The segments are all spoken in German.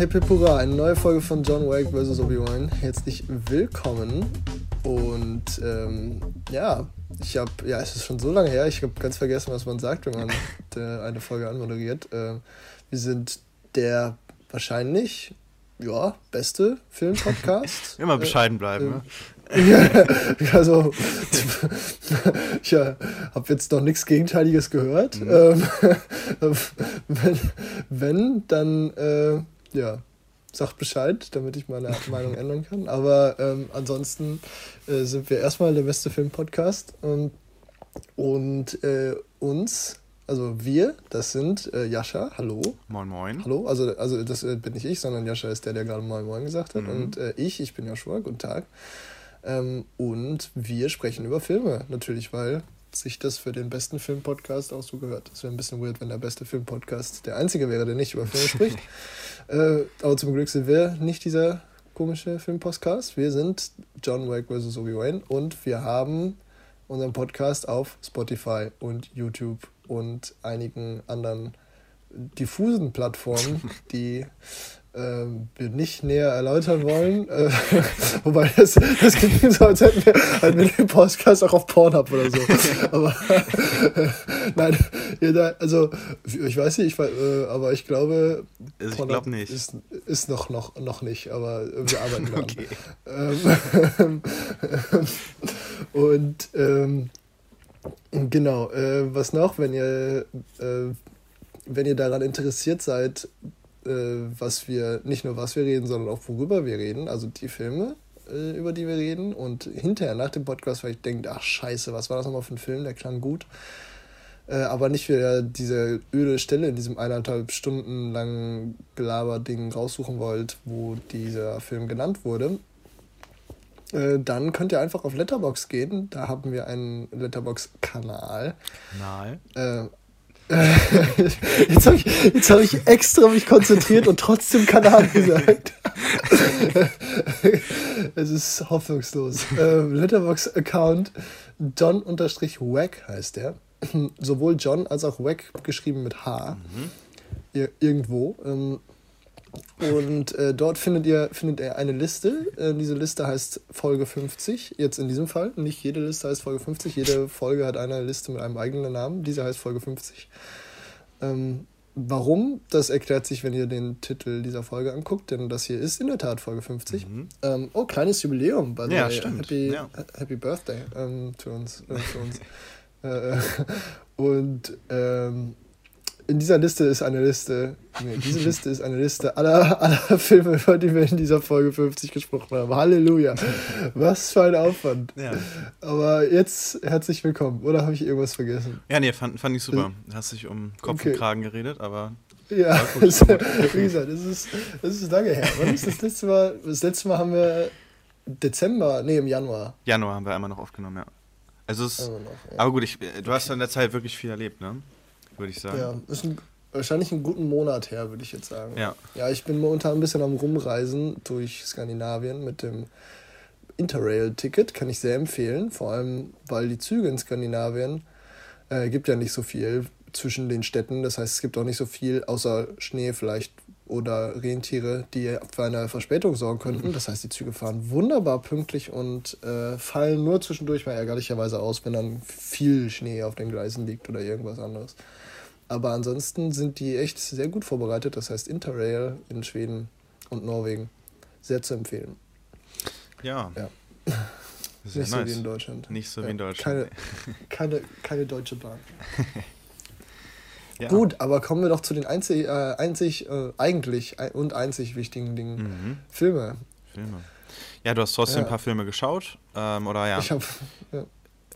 Hip hip hurra, eine neue Folge von John Wick vs. Obi-Wan. Herzlich willkommen. Und ähm, ja, ich habe, ja, es ist schon so lange her, ich habe ganz vergessen, was man sagt, wenn man äh, eine Folge anmoderiert. Äh, wir sind der wahrscheinlich, ja, beste Filmpodcast. Immer bescheiden bleiben, äh, ne? ja, also, ich ja, habe jetzt noch nichts Gegenteiliges gehört. Mhm. Ähm, wenn, wenn, dann, äh, ja, sagt Bescheid, damit ich meine Meinung ändern kann. Aber ähm, ansonsten äh, sind wir erstmal der beste Film-Podcast. Ähm, und äh, uns, also wir, das sind äh, Jascha, hallo. Moin, moin. Hallo, also, also das äh, bin nicht ich, sondern Jascha ist der, der gerade Moin Moin gesagt hat. Mhm. Und äh, ich, ich bin Joshua, guten Tag. Ähm, und wir sprechen über Filme, natürlich, weil sich das für den besten Filmpodcast auch so gehört. Es wäre ein bisschen weird, wenn der beste Filmpodcast der einzige wäre, der nicht über Filme spricht. äh, aber zum Glück sind wir nicht dieser komische Filmpodcast. Wir sind John Wick vs. Obi-Wan und wir haben unseren Podcast auf Spotify und YouTube und einigen anderen diffusen Plattformen, die ähm, nicht näher erläutern wollen. Äh, wobei das, das klingt so, als hätten wir, halt mit dem Podcast auch auf Pornhub oder so. Aber äh, nein, jeder, also ich weiß nicht, ich, äh, aber ich glaube, Also ich glaube nicht. Ist, ist noch, noch, noch nicht, aber wir arbeiten daran. Okay. Ähm, und ähm, genau, äh, was noch, wenn ihr, äh, wenn ihr daran interessiert seid, was wir, nicht nur was wir reden, sondern auch worüber wir reden, also die Filme, äh, über die wir reden und hinterher nach dem Podcast vielleicht denkt, ach scheiße, was war das nochmal für ein Film, der klang gut. Äh, aber nicht wieder diese öde Stelle in diesem eineinhalb Stunden langen Gelaber-Ding raussuchen wollt, wo dieser Film genannt wurde, äh, dann könnt ihr einfach auf Letterbox gehen. Da haben wir einen Letterbox-Kanal. Kanal. Äh, jetzt habe ich, jetzt hab ich extra mich konzentriert und trotzdem Kanal gesagt. es ist hoffnungslos. Ähm, Letterbox-Account John-Wack heißt der. Sowohl John als auch Wack geschrieben mit H. Ir irgendwo. Ähm, und äh, dort findet ihr, findet ihr eine Liste. Äh, diese Liste heißt Folge 50. Jetzt in diesem Fall. Nicht jede Liste heißt Folge 50. Jede Folge hat eine Liste mit einem eigenen Namen. Diese heißt Folge 50. Ähm, warum? Das erklärt sich, wenn ihr den Titel dieser Folge anguckt. Denn das hier ist in der Tat Folge 50. Mhm. Ähm, oh, kleines Jubiläum. By the Ja, way. stimmt. Happy, Ja. Happy Birthday ähm, zu uns. Äh, zu uns. äh, und ähm, in dieser Liste ist eine Liste, nee, diese Liste ist eine Liste aller, aller Filme, über die wir in dieser Folge 50 gesprochen haben. Halleluja. Was für ein Aufwand. Ja. Aber jetzt herzlich willkommen. Oder habe ich irgendwas vergessen? Ja, nee, fand, fand ich super. Du hast dich um Kopf Okay. und Kragen geredet, aber Ja, wie gesagt, das ist, das ist lange her. Wann ist das letzte Mal? Das letzte Mal haben wir Dezember, nee, im Januar. Januar haben wir einmal noch aufgenommen, ja. Also es, noch, ja. aber gut, ich, du hast in der Zeit wirklich viel erlebt, ne? Würde ich sagen. Ja, ist ein, wahrscheinlich einen guten Monat her, würde ich jetzt sagen. Ja. Ja, ich bin momentan ein bisschen am Rumreisen durch Skandinavien mit dem Interrail-Ticket. Kann ich sehr empfehlen. Vor allem, weil die Züge in Skandinavien äh, gibt ja nicht so viel zwischen den Städten. Das heißt, es gibt auch nicht so viel außer Schnee vielleicht oder Rentiere, die für eine Verspätung sorgen könnten. Das heißt, die Züge fahren wunderbar pünktlich und äh, fallen nur zwischendurch mal ärgerlicherweise aus, wenn dann viel Schnee auf den Gleisen liegt oder irgendwas anderes. Aber ansonsten sind die echt sehr gut vorbereitet. Das heißt, Interrail in Schweden und Norwegen sehr zu empfehlen. Ja. Ja. Sehr Nicht so nice. wie in Deutschland. Nicht so wie Ja, in Deutschland. Keine, keine, keine deutsche Bahn. Ja. Gut, aber kommen wir doch zu den einzig, äh, einzig äh, eigentlich ein- und einzig wichtigen Dingen. Mhm. Filme. Filme. Ja, du hast trotzdem ein paar Filme geschaut. Ähm, oder ja. Ich habe ja,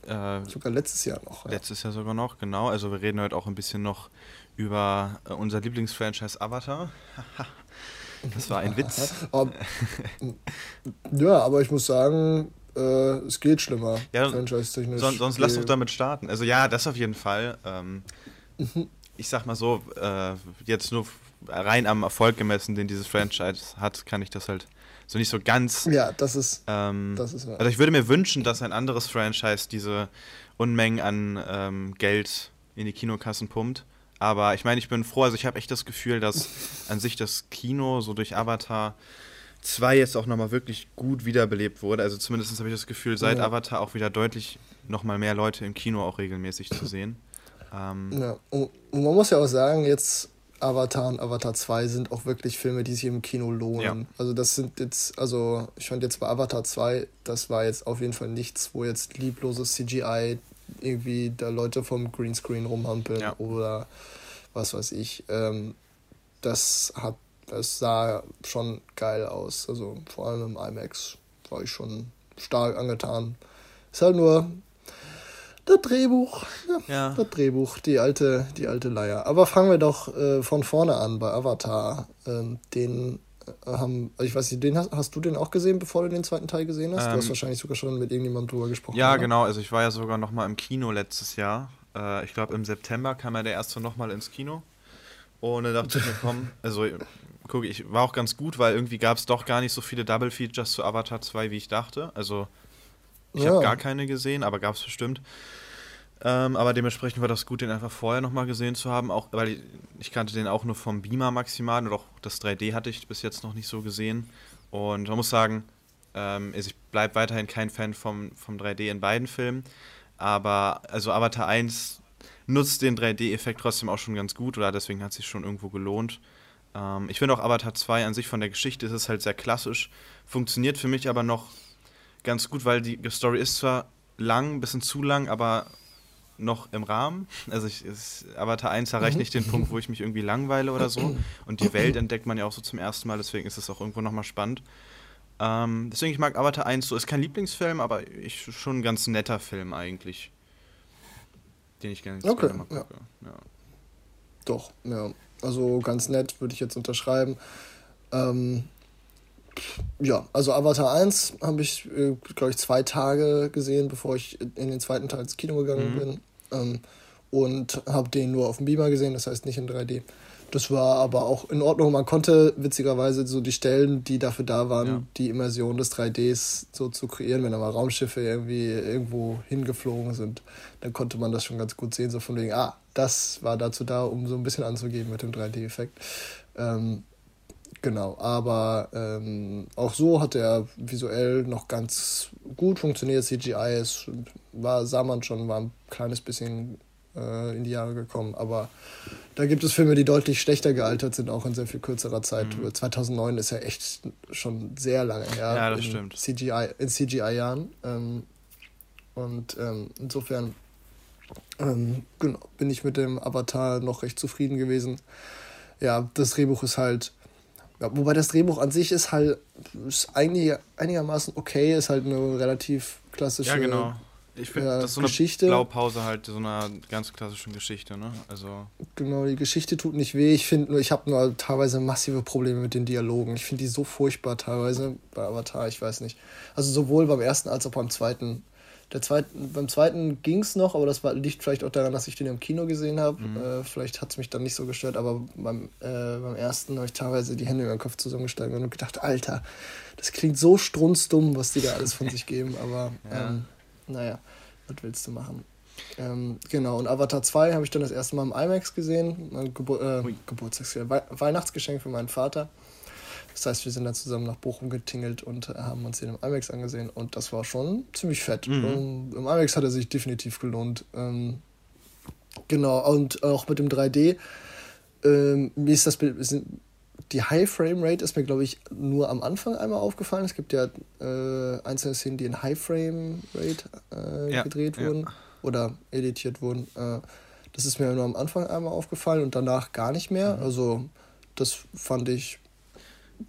Äh, sogar letztes Jahr noch. Ja. Letztes Jahr sogar noch, genau. Also wir reden heute auch ein bisschen noch über äh, unser Lieblingsfranchise Avatar. das war ein Witz. ja, aber ich muss sagen, äh, es geht schlimmer. Ja, Franchise-technisch. Sonst, sonst lass doch damit starten. Also ja, das auf jeden Fall. Ähm, mhm. Ich sag mal so, äh, jetzt nur rein am Erfolg gemessen, den dieses Franchise hat, kann ich das halt so nicht so ganz. Ja, das ist. Ähm, das ist also ich würde mir wünschen, dass ein anderes Franchise diese Unmengen an ähm, Geld in die Kinokassen pumpt. Aber ich meine, ich bin froh, also ich habe echt das Gefühl, dass an sich das Kino so durch Avatar 2 jetzt auch nochmal wirklich gut wiederbelebt wurde. Also zumindest habe ich das Gefühl, seit ja. Avatar auch wieder deutlich nochmal mehr Leute im Kino auch regelmäßig zu sehen. Ähm, ja, und man muss ja auch sagen, jetzt Avatar und Avatar 2 sind auch wirklich Filme, die sich im Kino lohnen. Ja. Also das sind jetzt, also ich fand jetzt bei Avatar 2, das war jetzt auf jeden Fall nichts, wo jetzt liebloses CGI irgendwie da Leute vom Greenscreen rumhampeln ja. oder was weiß ich. Ähm, das hat, das sah schon geil aus. Also vor allem im IMAX war ich schon stark angetan. Ist halt nur das Drehbuch. Ja, ja. Das Drehbuch, die alte, die alte Leier. Aber fangen wir doch äh, von vorne an bei Avatar. Ähm, den äh, haben, also ich weiß nicht, den hast, hast du den auch gesehen, bevor du den zweiten Teil gesehen hast? Ähm, du hast ähm, wahrscheinlich sogar schon mit irgendjemandem drüber gesprochen. Ja, oder? genau. Also ich war ja sogar noch mal im Kino letztes Jahr. Äh, ich glaube im September kam ja der erste noch mal ins Kino. Und dann dachte ich mir, komm, also guck, ich war auch ganz gut, weil irgendwie gab es doch gar nicht so viele Double Features zu Avatar 2, wie ich dachte. Also ich ja. habe gar keine gesehen, aber gab es bestimmt. Ähm, aber dementsprechend war das gut, den einfach vorher nochmal gesehen zu haben, auch weil ich, ich, kannte den auch nur vom Beamer maximal und auch das 3D hatte ich bis jetzt noch nicht so gesehen. Und man muss sagen, ähm, also ich bleibe weiterhin kein Fan vom, vom 3D in beiden Filmen. Aber also Avatar 1 nutzt den 3D-Effekt trotzdem auch schon ganz gut oder deswegen hat es sich schon irgendwo gelohnt. Ähm, ich finde auch Avatar 2 an sich von der Geschichte ist es halt sehr klassisch, funktioniert für mich aber noch ganz gut, weil die Story ist zwar lang, ein bisschen zu lang, aber noch im Rahmen. Also ich, ist, Avatar 1 erreicht mhm. nicht den Punkt, wo ich mich irgendwie langweile oder so. Und die Welt entdeckt man ja auch so zum ersten Mal, deswegen ist es auch irgendwo nochmal spannend. Ähm, deswegen, ich mag Avatar 1 so. Ist kein Lieblingsfilm, aber ich, schon ein ganz netter Film eigentlich. Den ich gerne, okay, gerne mal gucke. Ja. Ja. Doch, ja. Also ganz nett, würde ich jetzt unterschreiben. Ähm, ja, also Avatar 1 habe ich, äh, glaube ich, zwei Tage gesehen, bevor ich in den zweiten Teil ins Kino gegangen mhm. bin. Ähm, und habe den nur auf dem Beamer gesehen, das heißt nicht in 3D. Das war aber auch in Ordnung. Man konnte witzigerweise so die Stellen, die dafür da waren, ja. die Immersion des 3Ds so zu kreieren, wenn da mal Raumschiffe irgendwie irgendwo hingeflogen sind, dann konnte man das schon ganz gut sehen, so von wegen, ah, das war dazu da, um so ein bisschen anzugeben mit dem 3D-Effekt. Ähm, Genau, aber ähm, auch so hat er visuell noch ganz gut funktioniert. CGI ist, war, sah man schon, war ein kleines bisschen äh, in die Jahre gekommen. Aber da gibt es Filme, die deutlich schlechter gealtert sind, auch in sehr viel kürzerer Zeit. Mhm. 2009 ist ja echt schon sehr lange her. Ja, das in stimmt. CGI, in CGI-Jahren. Ähm, und ähm, insofern ähm, genau, bin ich mit dem Avatar noch recht zufrieden gewesen. Ja, das Drehbuch ist halt ja, wobei das Drehbuch an sich ist halt ist eigentlich einigermaßen okay, ist halt eine relativ klassische ja, genau. Ich finde, ja, das ist so Geschichte. eine Blaupause halt so einer ganz klassischen Geschichte, ne? Also genau, die Geschichte tut nicht weh. Ich finde nur, ich habe nur teilweise massive Probleme mit den Dialogen. Ich finde die so furchtbar teilweise bei Avatar, ich weiß nicht. Also sowohl beim ersten als auch beim zweiten der zweiten, beim zweiten ging es noch, aber das war, liegt vielleicht auch daran, dass ich den im Kino gesehen habe. Mhm. Äh, vielleicht hat es mich dann nicht so gestört, aber beim, äh, beim ersten habe ich teilweise die Hände über den Kopf zusammengestanden und gedacht, Alter, das klingt so strunzdumm, was die da alles von sich geben, aber ja. ähm, naja, was willst du machen? Ähm, genau, und Avatar 2 habe ich dann das erste Mal im IMAX gesehen, Gebur äh, Weihnachtsgeschenk für meinen Vater. Das heißt, wir sind dann zusammen nach Bochum getingelt und äh, haben uns den im IMAX angesehen und das war schon ziemlich fett. Mhm. Um, Im IMAX hat er sich definitiv gelohnt. Ähm, genau, und auch mit dem 3D. Ähm, wie ist das Bild? Die High Frame Rate ist mir, glaube ich, nur am Anfang einmal aufgefallen. Es gibt ja äh, einzelne Szenen, die in High Frame Rate äh, ja, gedreht ja. wurden oder editiert wurden. Äh, das ist mir nur am Anfang einmal aufgefallen und danach gar nicht mehr. Mhm. Also, das fand ich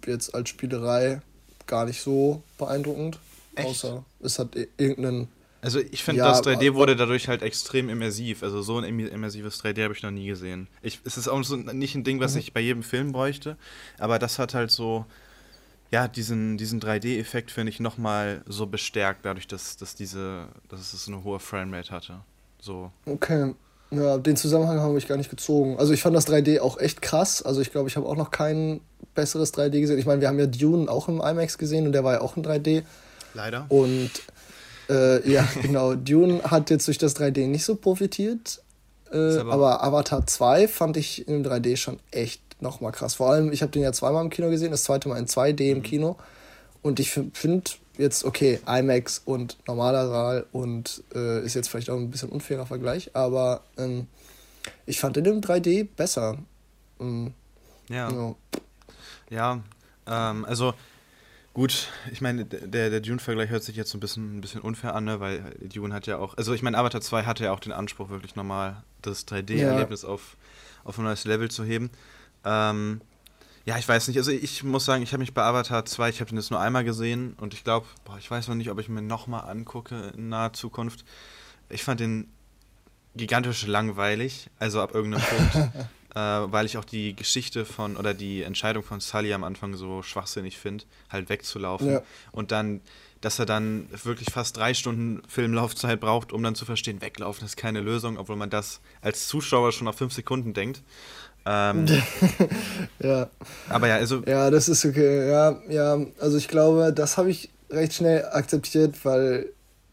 jetzt als Spielerei gar nicht so beeindruckend. Echt? Außer es hat irgendeinen Also ich finde, Ja, das 3D aber- wurde dadurch halt extrem immersiv. Also so ein immersives 3D habe ich noch nie gesehen. Ich, es ist auch so nicht ein Ding, was Mhm. ich bei jedem Film bräuchte, aber das hat halt so, ja, diesen, diesen 3D-Effekt finde ich nochmal so bestärkt, dadurch, dass, dass diese, dass es eine hohe Framerate hatte. So. Okay. Ja, den Zusammenhang habe ich gar nicht gezogen. Also ich fand das 3D auch echt krass. Also ich glaube, ich habe auch noch kein besseres 3D gesehen. Ich meine, wir haben ja Dune auch im IMAX gesehen und der war ja auch in 3D. Leider. Und äh, ja, genau, Dune hat jetzt durch das 3D nicht so profitiert. Äh, aber, aber- Avatar 2 fand ich im 3D schon echt nochmal krass. Vor allem, ich habe den ja zweimal im Kino gesehen, das zweite Mal in 2D Mhm. im Kino. Und ich finde jetzt, okay, IMAX und normaler Saal und äh, ist jetzt vielleicht auch ein bisschen unfairer Vergleich, aber ähm, ich fand den im 3D besser. Ähm, Ja. ja. Ja, ähm, also gut, ich meine, der, der Dune-Vergleich hört sich jetzt so ein bisschen, ein bisschen unfair an, ne? weil Dune hat ja auch, also ich meine, Avatar 2 hatte ja auch den Anspruch, wirklich nochmal das 3D-Erlebnis auf, auf ein neues Level zu heben. Ähm, ja, ich weiß nicht, also ich muss sagen, ich habe mich bei Avatar 2, ich habe den jetzt nur einmal gesehen und ich glaube, ich weiß noch nicht, ob ich mir nochmal angucke in naher Zukunft. Ich fand den gigantisch langweilig, also ab irgendeinem Punkt äh, weil ich auch die Geschichte von oder die Entscheidung von Sully am Anfang so schwachsinnig finde, halt wegzulaufen. Ja. Und dann, dass er dann wirklich fast drei Stunden Filmlaufzeit braucht, um dann zu verstehen, weglaufen ist keine Lösung, obwohl man das als Zuschauer schon auf fünf Sekunden denkt. Ähm, ja. aber ja, also Ja, das ist okay. Ja, ja, also ich glaube, das habe ich recht schnell akzeptiert, weil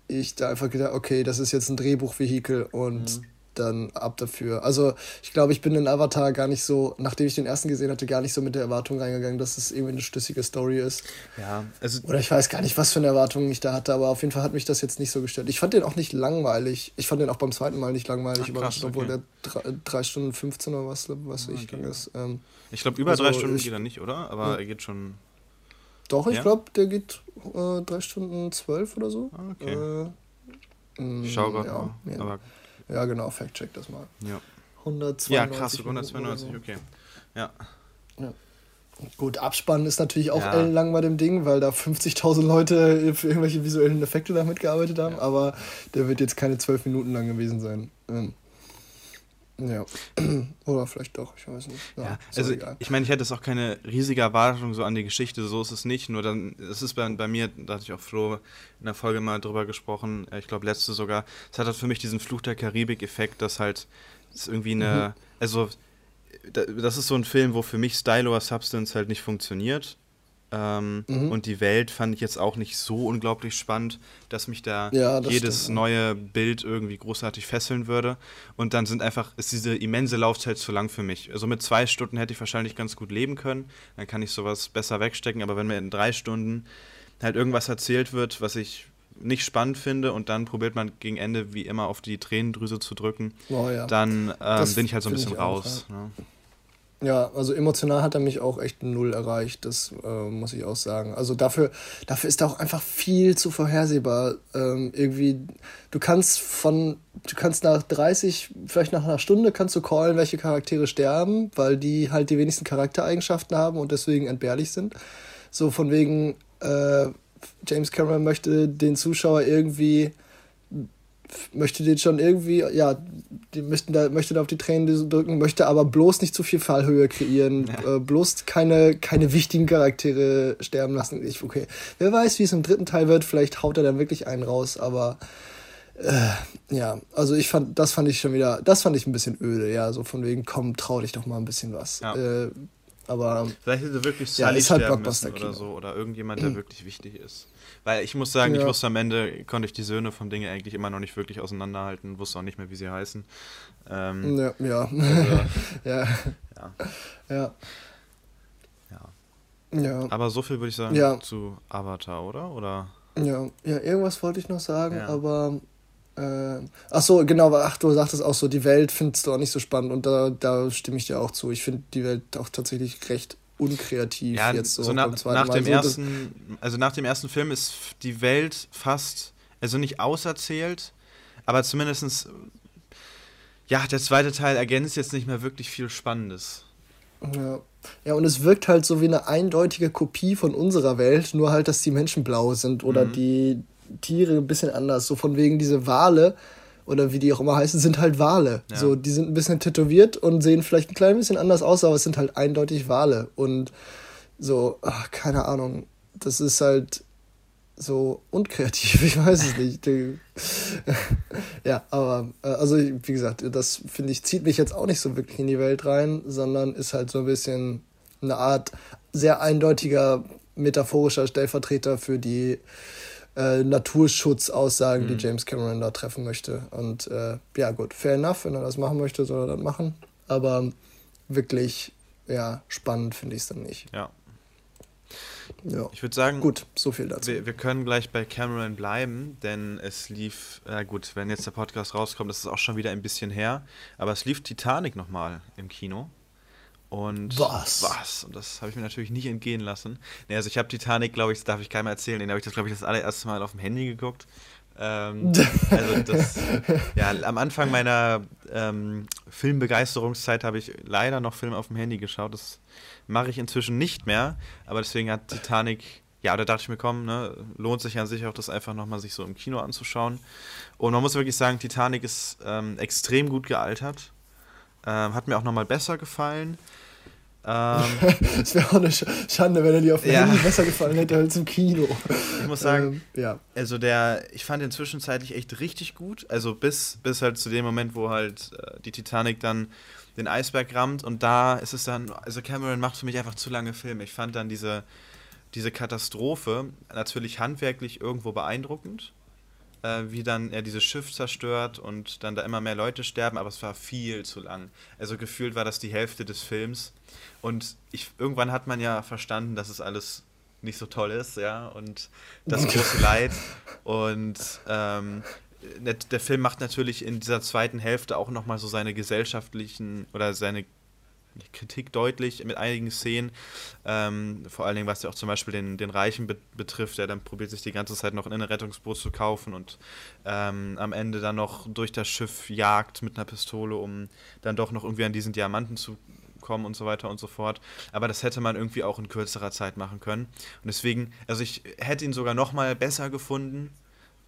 ich da einfach gedacht, okay, das ist jetzt ein Drehbuchvehikel und Mhm. Dann ab dafür. Also ich glaube, ich bin in Avatar gar nicht so, nachdem ich den ersten gesehen hatte, gar nicht so mit der Erwartung reingegangen, dass es irgendwie eine schlüssige Story ist. ja, also Oder ich weiß gar nicht, was für eine Erwartung ich da hatte, aber auf jeden Fall hat mich das jetzt nicht so gestört. Ich fand den auch nicht langweilig. Ich fand den auch beim zweiten Mal nicht langweilig, Ach, krass, obwohl okay. der drei, drei Stunden 15 oder was, was ich Okay. ist. Ähm, ich glaube über Also, drei Stunden ich- geht er nicht, oder? Aber Ja. er geht schon. Doch, ich Ja? glaube, der geht äh, drei Stunden zwölf oder so. Ah, okay. Äh, mm, ich schau gerade ja, mal. Ja. Aber ja, genau, fact-check das mal. ja. 192 Ja, krass, Minuten oder 192, so. okay. Ja. Gut, Abspannen ist natürlich auch Ja. ellenlang bei dem Ding, weil da 50.000 Leute für irgendwelche visuellen Effekte da mitgearbeitet haben, Ja. aber der wird jetzt keine zwölf Minuten lang gewesen sein. Ähm, ja. Oder vielleicht doch, ich weiß nicht. Ja, Ja, also egal. ich meine, ich hätte jetzt auch keine riesige Erwartung so an die Geschichte, so ist es nicht. Nur dann, es ist bei, bei mir, da hatte ich auch Flo in der Folge mal drüber gesprochen, äh, ich glaube letzte sogar, es hat halt für mich diesen Fluch der Karibik-Effekt, dass halt es irgendwie eine, Mhm. also da- das ist so ein Film, wo für mich Style over Substance halt nicht funktioniert. Ähm, Mhm. Und die Welt fand ich jetzt auch nicht so unglaublich spannend, dass mich da Ja, jedes stimmt. neue Bild irgendwie großartig fesseln würde. Und dann sind einfach, ist diese immense Laufzeit zu lang für mich. Also mit zwei Stunden hätte ich wahrscheinlich ganz gut leben können. Dann kann ich sowas besser wegstecken. Aber wenn mir in drei Stunden halt irgendwas erzählt wird, was ich nicht spannend finde und dann probiert man gegen Ende wie immer auf die Tränendrüse zu drücken, Oh, ja. dann ähm, bin ich halt so ein bisschen ich auch, raus. ne? Ja, also emotional hat er mich auch echt null erreicht, das äh, muss ich auch sagen. Also dafür, dafür ist er auch einfach viel zu vorhersehbar. Ähm, irgendwie, du kannst von, du kannst nach 30, vielleicht nach einer Stunde kannst du callen, welche Charaktere sterben, weil die halt die wenigsten Charaktereigenschaften haben und deswegen entbehrlich sind. So von wegen, äh, James Cameron möchte den Zuschauer irgendwie möchte den schon irgendwie, ja, die möchten da, möchte da auf die Tränen drücken, möchte aber bloß nicht zu viel Fallhöhe kreieren, Ja. äh, bloß keine, keine wichtigen Charaktere sterben lassen. Ich, okay, wer weiß, wie es im dritten Teil wird, vielleicht haut er dann wirklich einen raus, aber äh, ja, also ich fand, das fand ich schon wieder, das fand ich ein bisschen öde, ja, so von wegen, komm, trau dich doch mal ein bisschen was. Ja. Äh, aber Vielleicht hätte wirklich Ja, Sully ist halt Blockbuster-Kino. oder so. Oder irgendjemand, der wirklich wichtig ist. Weil ich muss sagen, ich Ja. wusste am Ende, konnte ich die Söhne vom Dinge eigentlich immer noch nicht wirklich auseinanderhalten. Wusste auch nicht mehr, wie sie heißen. Ähm, ja, ja, also, ja, ja, ja, ja. ja. Aber so viel würde ich sagen Ja. zu Avatar, oder? Oder? Ja, ja, irgendwas wollte ich noch sagen, Ja. aber äh, ach so, genau, ach du sagtest auch so, die Welt findest du auch nicht so spannend und da, da stimme ich dir auch zu. Ich finde die Welt auch tatsächlich recht unkreativ Ja, jetzt so, so zweiten nach Mal. dem So, ersten, also nach dem ersten Film ist die Welt fast, also nicht auserzählt, aber zumindestens ja, der zweite Teil ergänzt jetzt nicht mehr wirklich viel Spannendes. Ja. ja, und es wirkt halt so wie eine eindeutige Kopie von unserer Welt, nur halt, dass die Menschen blau sind oder Mhm. die Tiere ein bisschen anders. So von wegen diese Wale oder wie die auch immer heißen, sind halt Wale. Ja. So, die sind ein bisschen tätowiert und sehen vielleicht ein klein bisschen anders aus, aber es sind halt eindeutig Wale. Und so, ach, keine Ahnung, das ist halt so unkreativ, ich weiß es nicht. Ja, aber äh, also wie gesagt, das finde ich zieht mich jetzt auch nicht so wirklich in die Welt rein, sondern ist halt so ein bisschen eine Art sehr eindeutiger metaphorischer Stellvertreter für die äh, Naturschutzaussagen, die James Cameron da treffen möchte. Und äh, ja gut, fair enough, wenn er das machen möchte, soll er das machen. Aber wirklich, ja, spannend finde ich es dann nicht. Ja. Ja. Ich würde sagen, Gut, so viel dazu. wir, wir können gleich bei Cameron bleiben, denn es lief, äh gut, wenn jetzt der Podcast rauskommt, das ist auch schon wieder ein bisschen her, aber es lief Titanic nochmal im Kino. Und Was? Was? Und das habe ich mir natürlich nicht entgehen lassen. Nee, also ich habe Titanic, glaube ich, das darf ich keinem erzählen, den habe ich das, glaube ich, das allererste Mal auf dem Handy geguckt. Ähm, also das, ja, am Anfang meiner ähm, Filmbegeisterungszeit habe ich leider noch Filme auf dem Handy geschaut. Das mache ich inzwischen nicht mehr, aber deswegen hat Titanic, ja, da dachte ich mir, komm, ne, lohnt sich an sich auch, das einfach nochmal sich so im Kino anzuschauen. Und man muss wirklich sagen, Titanic ist ähm, extrem gut gealtert. Ähm, hat mir auch nochmal besser gefallen. Ähm, Es wäre auch eine Sch Schande, wenn er dir auf dem Ja. Handy besser gefallen hätte als im Kino. ich muss sagen, Ähm, ja. Also der, ich fand den zwischenzeitlich echt richtig gut. Also bis, bis halt zu dem Moment, wo halt äh, die Titanic dann den Eisberg rammt und da ist es dann, also Cameron macht für mich einfach zu lange Filme. Ich fand dann diese, diese Katastrophe natürlich handwerklich irgendwo beeindruckend, äh, wie dann er dieses Schiff zerstört und dann da immer mehr Leute sterben, aber es war viel zu lang. Also gefühlt war das die Hälfte des Films. Und ich, irgendwann hat man ja verstanden, dass es alles nicht so toll ist, ja, und das große Leid. Und ähm, der, der Film macht natürlich in dieser zweiten Hälfte auch nochmal so seine gesellschaftlichen oder seine Kritik deutlich mit einigen Szenen, ähm, vor allen Dingen was ja auch zum Beispiel den, den Reichen be betrifft, der dann probiert sich die ganze Zeit noch in ein Rettungsboot zu kaufen und ähm, am Ende dann noch durch das Schiff jagt mit einer Pistole, um dann doch noch irgendwie an diesen Diamanten zu kommen und so weiter und so fort. Aber das hätte man irgendwie auch in kürzerer Zeit machen können. Und deswegen, also ich hätte ihn sogar noch mal besser gefunden,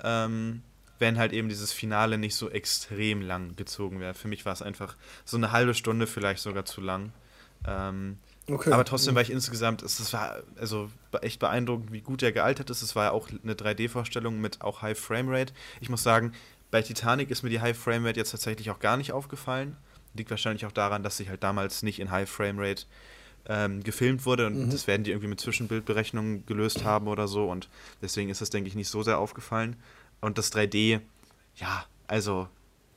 ähm, wenn halt eben dieses Finale nicht so extrem lang gezogen wäre. Für mich war es einfach so eine halbe Stunde vielleicht sogar zu lang. Ähm, Okay. aber trotzdem war ich insgesamt, es, es war also echt beeindruckend, wie gut er gealtert ist. Es war ja auch eine 3D-Vorstellung mit auch High Framerate. Ich muss sagen, bei Titanic ist mir die High Framerate jetzt tatsächlich auch gar nicht aufgefallen. Liegt wahrscheinlich auch daran, dass sie halt damals nicht in High Framerate ähm, gefilmt wurde und Mhm. das werden die irgendwie mit Zwischenbildberechnungen gelöst haben oder so und deswegen ist es, denke ich, nicht so sehr aufgefallen. Und das 3D, ja, also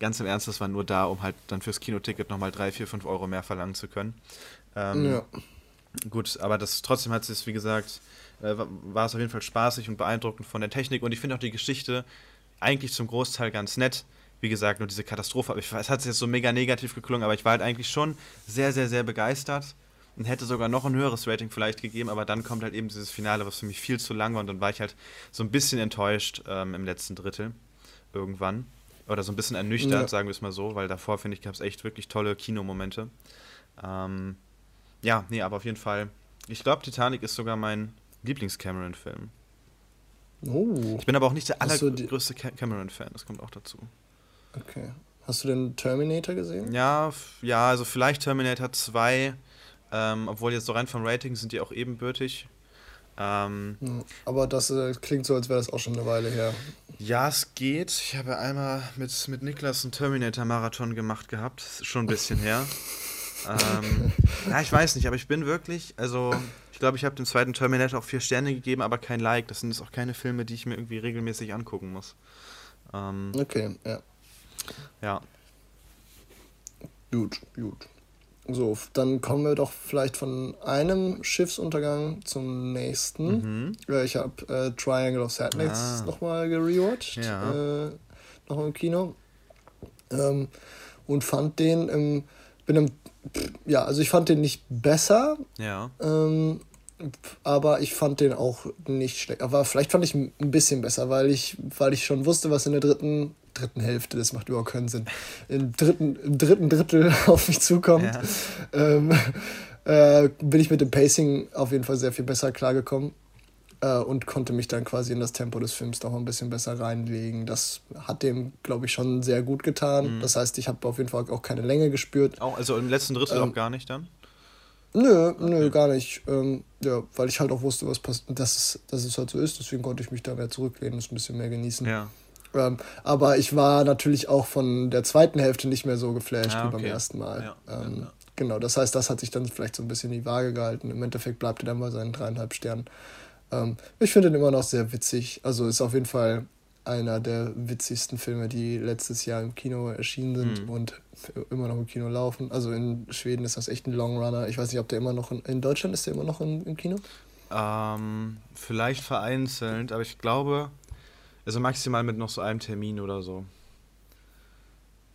ganz im Ernst, das war nur da, um halt dann fürs Kinoticket nochmal 3, 4, 5 Euro mehr verlangen zu können. Ähm, ja. Gut, aber das trotzdem hat es, wie gesagt, äh, wa- war es auf jeden Fall spaßig und beeindruckend von der Technik und ich finde auch die Geschichte eigentlich zum Großteil ganz nett. Wie gesagt, nur diese Katastrophe, aber ich, es hat jetzt so mega negativ geklungen, aber ich war halt eigentlich schon sehr, sehr, sehr begeistert und hätte sogar noch ein höheres Rating vielleicht gegeben, aber dann kommt halt eben dieses Finale, was für mich viel zu lang war und dann war ich halt so ein bisschen enttäuscht ähm, im letzten Drittel irgendwann. Oder so ein bisschen ernüchtert, Ja. sagen wir es mal so, weil davor, finde ich, gab es echt wirklich tolle Kinomomente. Ähm, ja, nee, aber auf jeden Fall. Ich glaube, Titanic ist sogar mein Lieblings-Cameron-Film. Oh, Ich bin aber auch nicht der allergrößte Ca- Cameron-Fan, das kommt auch dazu. okay. Hast du den Terminator gesehen? Ja, ja, also vielleicht Terminator 2, ähm, obwohl jetzt so rein vom Rating sind die auch ebenbürtig. Ähm, Ja, Aber das äh, klingt so, als wäre das auch schon eine Weile her. ja, es geht. Ich habe einmal mit, mit Niklas einen Terminator-Marathon gemacht gehabt. Das ist schon ein bisschen her. ähm, ja, ich weiß nicht, aber ich bin wirklich, also ich glaube, ich habe dem zweiten Terminator auch vier Sterne gegeben, aber kein Like. Das sind jetzt auch keine Filme, die ich mir irgendwie regelmäßig angucken muss. Ähm, Okay, ja. ja, Gut, gut. So, dann kommen wir doch vielleicht von einem Schiffsuntergang zum nächsten. mhm. Äh, Ich habe äh, Triangle of Sadness Ah. nochmal gerewatcht. Ja. Äh, noch im Kino. Ähm, und fand den im. Bin im. Ja, also ich fand den nicht besser, ja, ähm, aber ich fand den auch nicht schlecht. Aber vielleicht fand ich ein bisschen besser, weil ich, weil ich schon wusste, was in der dritten, dritten Hälfte, das macht überhaupt keinen Sinn, im dritten, im dritten Drittel auf mich zukommt. ja. Ähm, äh, bin ich mit dem Pacing auf jeden Fall sehr viel besser klargekommen. äh, und konnte mich dann quasi in das Tempo des Films noch ein bisschen besser reinlegen. Das hat dem, glaube ich, schon sehr gut getan. Mhm. Das heißt, ich habe auf jeden Fall auch keine Länge gespürt. Auch, also im letzten Drittel ähm, auch gar nicht dann? Nö, okay. nö, gar nicht. Ähm, ja, weil ich halt auch wusste, was passiert, dass es, dass es halt so ist. Deswegen konnte ich mich da mehr zurücklehnen und es ein bisschen mehr genießen. Ja. Ähm, aber ich war natürlich auch von der zweiten Hälfte nicht mehr so geflasht ah, okay. wie beim ersten Mal. Ja, ähm, ja, Genau, das heißt, das hat sich dann vielleicht so ein bisschen die Waage gehalten. Im Endeffekt bleibt er dann bei seinen dreieinhalb Sternen. Ähm, ich finde ihn immer noch sehr witzig. Also ist auf jeden Fall einer der witzigsten Filme, die letztes Jahr im Kino erschienen sind mhm. und immer noch im Kino laufen. Also in Schweden ist das echt ein Long Runner. Ich weiß nicht, ob der immer noch in, in Deutschland ist der immer noch in, im Kino? Ähm, vielleicht vereinzelt, aber ich glaube, also maximal mit noch so einem Termin oder so.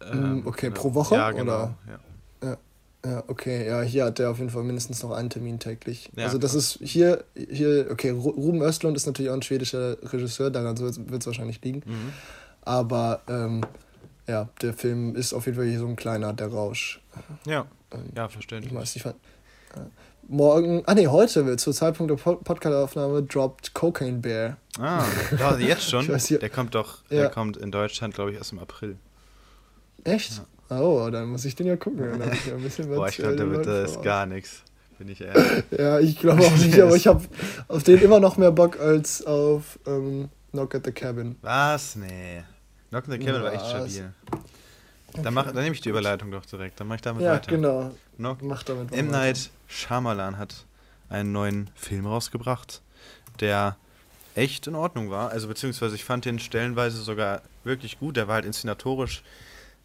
Ähm, okay, genau. pro Woche? Ja, genau. Oder? Ja. ja. Ja, okay, ja, hier hat der auf jeden Fall mindestens noch einen Termin täglich. Ja, also das ist hier, hier, okay, Ruben Östlund ist natürlich auch ein schwedischer Regisseur, daran wird es wahrscheinlich liegen. Mhm. Aber ähm, ja, der Film ist auf jeden Fall hier so ein kleiner, der Rausch. Ja, ähm, ja, verständlich. Ich weiß nicht, äh, morgen, ah nee, heute, zur Zeitpunkt der Podcast-Aufnahme, droppt Cocaine Bear. Ah, jetzt schon? weiß, der kommt doch, der kommt in Deutschland, glaube ich, erst im April. Echt? Ja. Oh, dann muss ich den ja gucken. Dann ich ja ein bisschen Boah, ich glaube, damit da ist gar nichts. Bin ich ehrlich. ja, ich glaube auch nicht, aber ich habe auf den immer noch mehr Bock als auf ähm, Knock at the Cabin. Was? Nee. Knock at the Cabin Was? war echt stabil. Okay. Dann, dann nehme ich die Überleitung doch direkt. Dann mache ich damit ja, weiter. Ja, genau. Knock. Mach damit. M. Night Shyamalan hat einen neuen Film rausgebracht, der echt in Ordnung war. Also beziehungsweise ich fand den stellenweise sogar wirklich gut. Der war halt inszenatorisch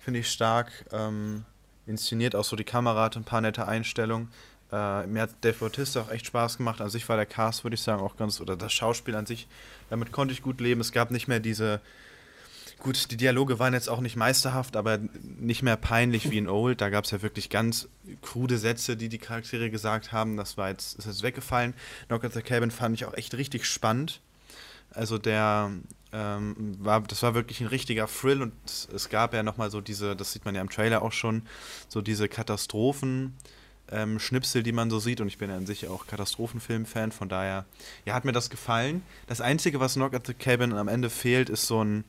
finde ich stark ähm, inszeniert, auch so die Kamera hat ein paar nette Einstellungen. Äh, mir hat Dave Bautista auch echt Spaß gemacht. An sich war der Cast, würde ich sagen, auch ganz, oder das Schauspiel an sich, damit konnte ich gut leben. Es gab nicht mehr diese, gut, die Dialoge waren jetzt auch nicht meisterhaft, aber nicht mehr peinlich wie in Old. Da gab es ja wirklich ganz krude Sätze, die die Charaktere gesagt haben. Das war jetzt, ist jetzt weggefallen. Knock at the Cabin fand ich auch echt richtig spannend. Also der ähm, war, das war wirklich ein richtiger Thrill und es gab ja nochmal so diese, das sieht man ja im Trailer auch schon, so diese Katastrophen. Ähm, Schnipsel, die man so sieht, und ich bin ja an sich auch Katastrophenfilm-Fan, von daher, ja, hat mir das gefallen. Das Einzige, was Knock at the Cabin am Ende fehlt, ist so, ein,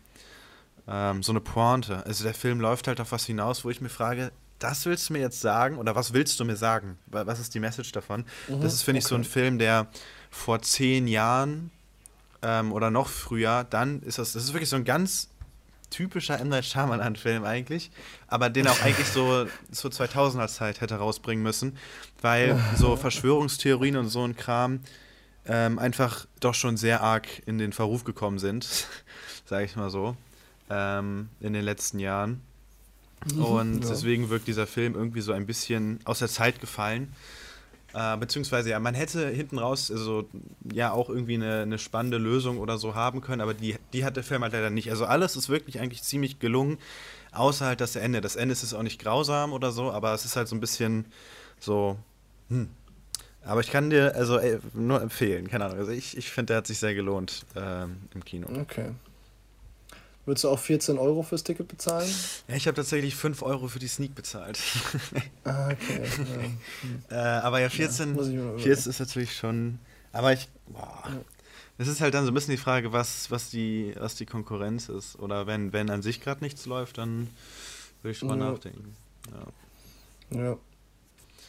ähm, so eine Pointe. Also der Film läuft halt auf was hinaus, wo ich mir frage, das willst du mir jetzt sagen oder was willst du mir sagen? Was ist die Message davon? Mhm, das ist, finde okay. ich, so ein Film, der vor zehn Jahren ähm, oder noch früher, dann ist das, das ist wirklich so ein ganz typischer M. Night Shyamalan-Film eigentlich, aber den auch eigentlich so zur 2000er Zeit hätte rausbringen müssen, weil so Verschwörungstheorien und so ein Kram ähm, einfach doch schon sehr arg in den Verruf gekommen sind, sage ich mal so, ähm, in den letzten Jahren. Mhm, und ja. deswegen wirkt dieser Film irgendwie so ein bisschen aus der Zeit gefallen. Äh, beziehungsweise ja, man hätte hinten raus also, ja auch irgendwie eine, eine, spannende Lösung oder so haben können, aber die, die hat der Film halt leider nicht. Also alles ist wirklich eigentlich ziemlich gelungen, außer halt das Ende. Das Ende ist auch nicht grausam oder so, aber es ist halt so ein bisschen so, hm. Aber ich kann dir also ey, nur empfehlen, keine Ahnung. Also ich, ich finde, der hat sich sehr gelohnt ähm, im Kino. Okay. Würdest du auch 14 Euro fürs Ticket bezahlen? Ja, ich habe tatsächlich 5 Euro für die Sneak bezahlt. ah, okay. Ja. äh, aber ja, 14, ja, 14 ist natürlich schon. Aber ich. Boah. Es ist halt dann so ein bisschen die Frage, was, was, die, was die Konkurrenz ist. Oder wenn, wenn an sich gerade nichts läuft, dann würde ich drüber ja. nachdenken. Ja. ja.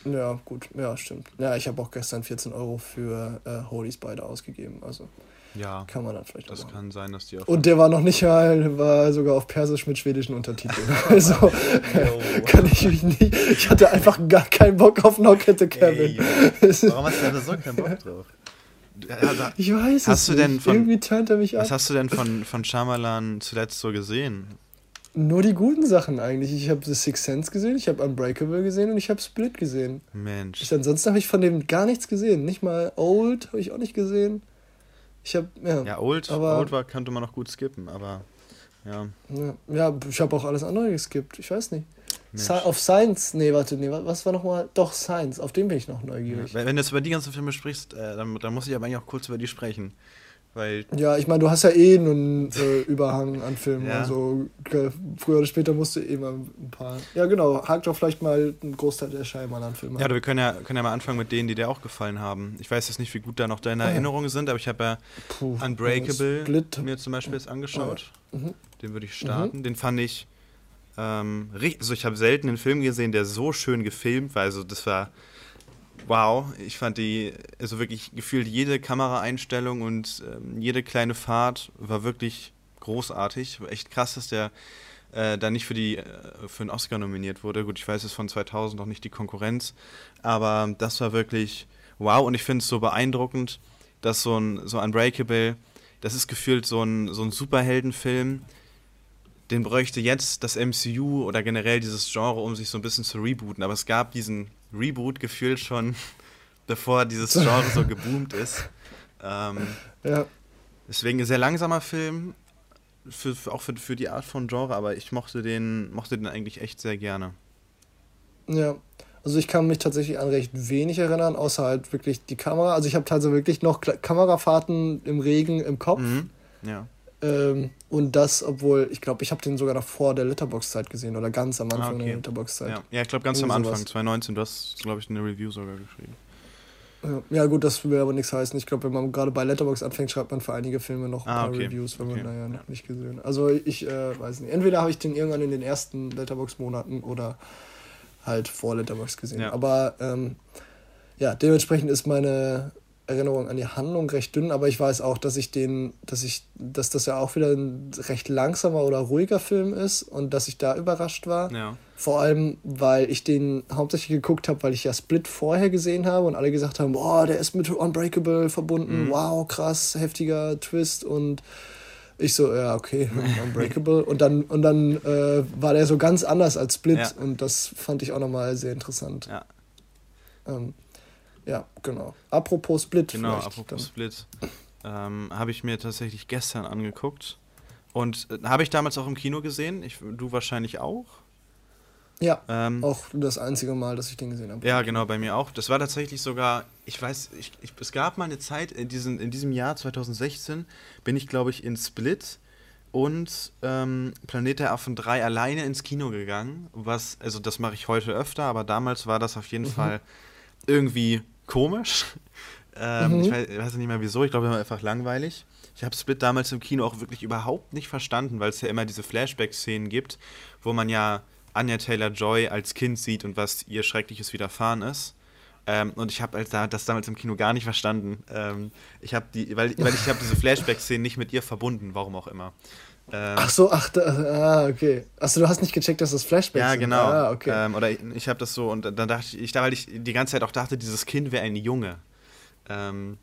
Ja, gut. Ja, stimmt. Ja, ich habe auch gestern 14 Euro für äh, Holy Spider ausgegeben. Also. Ja. Kann man dann vielleicht Das machen. kann sein, dass die auch. Und der war noch nicht mal, war sogar auf Persisch mit schwedischen Untertiteln. also kann ich mich nicht. Ich hatte einfach gar keinen Bock auf Knock at the Cabin. Warum hast du da so keinen Bock drauf? ich weiß hast es du denn Von, Irgendwie turnt er mich ab. Was hast du denn von, von Shyamalan zuletzt so gesehen? Nur die guten Sachen eigentlich. Ich habe The Sixth Sense gesehen, ich habe Unbreakable gesehen und ich habe Split gesehen. Mensch. Ich, ansonsten habe ich von dem gar nichts gesehen. Nicht mal Old habe ich auch nicht gesehen. Ich habe ja. Ja, Old, aber, Old war, könnte man noch gut skippen, aber ja. Ja, ja ich habe auch alles andere geskippt. Ich weiß nicht. auf Science, nee, warte, nee, was war nochmal? Doch, Science, auf den bin ich noch neugierig. Ja, wenn, wenn, du jetzt über die ganzen Filme sprichst, äh, dann, dann, muss ich aber eigentlich auch kurz über die sprechen. Weil ja, ich meine, du hast ja eh einen äh, Überhang an Filmen. Ja. Also früher oder später musst du eh mal ein paar. Ja, genau. Hakt doch vielleicht mal einen Großteil der Scheiben an Filmen. Ja, wir können ja, können ja mal anfangen mit denen, die dir auch gefallen haben. Ich weiß jetzt nicht, wie gut da noch deine Ah, ja. Erinnerungen sind, aber ich habe ja Puh, Unbreakable Split. mir zum Beispiel jetzt angeschaut. Mhm. Den würde ich starten. Den fand ich. Ähm, also ich habe selten einen Film gesehen, der so schön gefilmt war. Also das war. Wow, ich fand die, also wirklich gefühlt jede Kameraeinstellung und ähm, jede kleine Fahrt war wirklich großartig. Echt krass, dass der äh, da nicht für die äh, für einen Oscar nominiert wurde. Gut, ich weiß, es ist von 2000 noch nicht die Konkurrenz, aber das war wirklich wow und ich finde es so beeindruckend, dass so ein so Unbreakable, das ist gefühlt so ein so ein Superheldenfilm, den bräuchte jetzt das MCU oder generell dieses Genre, um sich so ein bisschen zu rebooten. Aber es gab diesen Reboot gefühlt schon, bevor dieses Genre so geboomt ist. Ähm, Ja. deswegen ein sehr langsamer Film, für, auch für, für die Art von Genre, aber ich mochte den, mochte den eigentlich echt sehr gerne. Ja, also ich kann mich tatsächlich an recht wenig erinnern, außer halt wirklich die Kamera. Also ich habe tatsächlich wirklich noch Kamerafahrten im Regen im Kopf. Mhm. Ja. Ähm, und das, obwohl, ich glaube, ich habe den sogar noch vor der Letterbox-Zeit gesehen oder ganz am Anfang Ah, okay. der Letterbox-Zeit. Ja. ja, ich glaube ganz am Irgendwie Anfang, sowas. 2019, du hast, glaube ich, eine Review sogar geschrieben. Ja. gut, das will aber nichts heißen. Ich glaube, wenn man gerade bei Letterbox anfängt, schreibt man für einige Filme noch ein Ah, paar okay. Reviews, wenn Okay. man da ja noch nicht gesehen hat. Also ich äh, weiß nicht. Entweder habe ich den irgendwann in den ersten Letterbox-Monaten oder halt vor Letterbox gesehen. Ja. Aber ähm, ja, dementsprechend ist meine Erinnerung an die Handlung recht dünn, aber ich weiß auch, dass ich den, dass ich, dass das ja auch wieder ein recht langsamer oder ruhiger Film ist und dass ich da überrascht war. Ja. Vor allem, weil ich den hauptsächlich geguckt habe, weil ich ja Split vorher gesehen habe und alle gesagt haben, boah, der ist mit Unbreakable verbunden, Mhm. wow, krass, heftiger Twist und ich so, ja, okay, Unbreakable. und dann, und dann äh, war der so ganz anders als Split Ja. und das fand ich auch nochmal sehr interessant. Ja. Ähm, ja, genau. Apropos Split, Genau, apropos dann. Split. Ähm, habe ich mir tatsächlich gestern angeguckt. Und äh, habe ich damals auch im Kino gesehen. Ich, du wahrscheinlich auch. Ja, Ähm, auch das einzige Mal, dass ich den gesehen habe. Ja, genau, bei mir auch. Das war tatsächlich sogar, ich weiß, ich, ich, es gab mal eine Zeit, in, diesen, in diesem Jahr 2016, bin ich, glaube ich, in Split und ähm, Planet der Affen 3 alleine ins Kino gegangen. Was, also das mache ich heute öfter, aber damals war das auf jeden Fall irgendwie komisch. Ähm, Mhm. Ich weiß, weiß nicht mehr wieso, ich glaube, es war einfach langweilig. Ich habe Split damals im Kino auch wirklich überhaupt nicht verstanden, weil es ja immer diese Flashback-Szenen gibt, wo man ja Anya Taylor-Joy als Kind sieht und was ihr Schreckliches widerfahren ist. Ähm, und ich habe halt da, das damals im Kino gar nicht verstanden. Ähm, ich habe die, weil, weil ich habe diese Flashback-Szenen nicht mit ihr verbunden, warum auch immer. Ähm, Ach so, ach, da, ah, okay. Achso, du hast nicht gecheckt, dass das Flashbacks ja, sind. genau. Ah, okay. ähm, oder ich, ich habe das so und dann dachte ich, ich, da, weil ich die ganze Zeit auch dachte, dieses Kind wäre ein Junge. Ähm,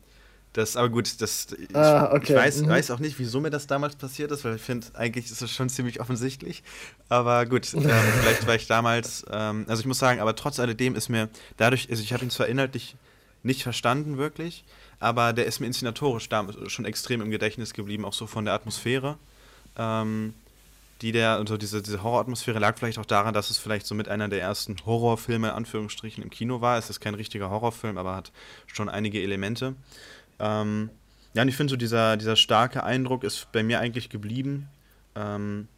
das, aber gut, das, ich, Ah, okay. ich weiß, Mhm. weiß auch nicht, wieso mir das damals passiert ist, weil ich finde, eigentlich ist es schon ziemlich offensichtlich. Aber gut, ähm, vielleicht war ich damals, ähm, also ich muss sagen, aber trotz alledem ist mir dadurch, also ich habe ihn zwar inhaltlich nicht verstanden wirklich, aber der ist mir inszenatorisch damals schon extrem im Gedächtnis geblieben, auch so von der Atmosphäre. Ähm, die der, also diese, diese Horroratmosphäre lag vielleicht auch daran, dass es vielleicht so mit einer der ersten Horrorfilme, in Anführungsstrichen, im Kino war. Es ist kein richtiger Horrorfilm, aber hat schon einige Elemente. Ähm, ja, und ich finde so, dieser, dieser starke Eindruck ist bei mir eigentlich geblieben. Ähm,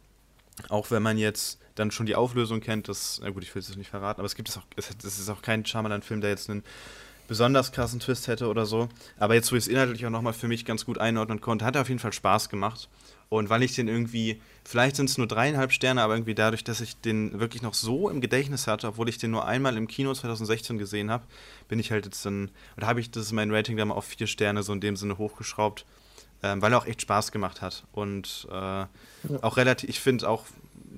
auch wenn man jetzt dann schon die Auflösung kennt, das, na gut, ich will es nicht verraten, aber es gibt es auch, es, es ist auch kein Shyamalan-Film, der jetzt einen besonders krassen Twist hätte oder so. Aber jetzt, wo ich es inhaltlich auch nochmal für mich ganz gut einordnen konnte, hat er auf jeden Fall Spaß gemacht. Und weil ich den irgendwie, vielleicht sind es nur dreieinhalb Sterne, aber irgendwie dadurch, dass ich den wirklich noch so im Gedächtnis hatte, obwohl ich den nur einmal im Kino 2016 gesehen habe, bin ich halt jetzt dann, oder habe ich das mein Rating dann mal auf vier Sterne so in dem Sinne hochgeschraubt, ähm, weil er auch echt Spaß gemacht hat. Und äh, auch relativ, ich finde auch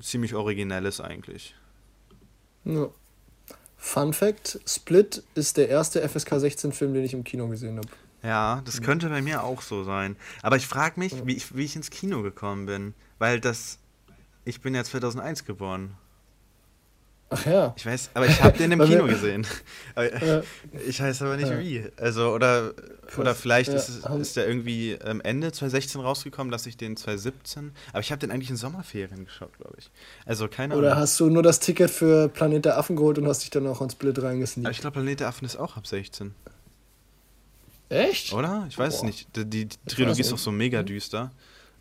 ziemlich originell ist eigentlich. Ja. Fun Fact: Split ist der erste FSK 16-Film, den ich im Kino gesehen habe. Ja, das könnte bei mir auch so sein. Aber ich frage mich, wie ich, wie ich ins Kino gekommen bin. Weil das. Ich bin ja 2001 geboren. Ach ja. Ich weiß, aber ich habe den im Kino gesehen. Aber. Ich weiß aber nicht Ja. wie. Also, oder, oder vielleicht Ja, ist, es, ist der irgendwie ähm, Ende 2016 rausgekommen, dass ich den 2017. Aber ich habe den eigentlich in Sommerferien geschaut, glaube ich. Also, keine Oder Ahnung. hast du nur das Ticket für Planet der Affen geholt und hast dich dann auch on Split Aber reingesneakt? ich glaube, Planet der Affen ist auch ab 16. Echt? Oder? Ich weiß es nicht. Die, die, Trilogie ist doch so mega düster.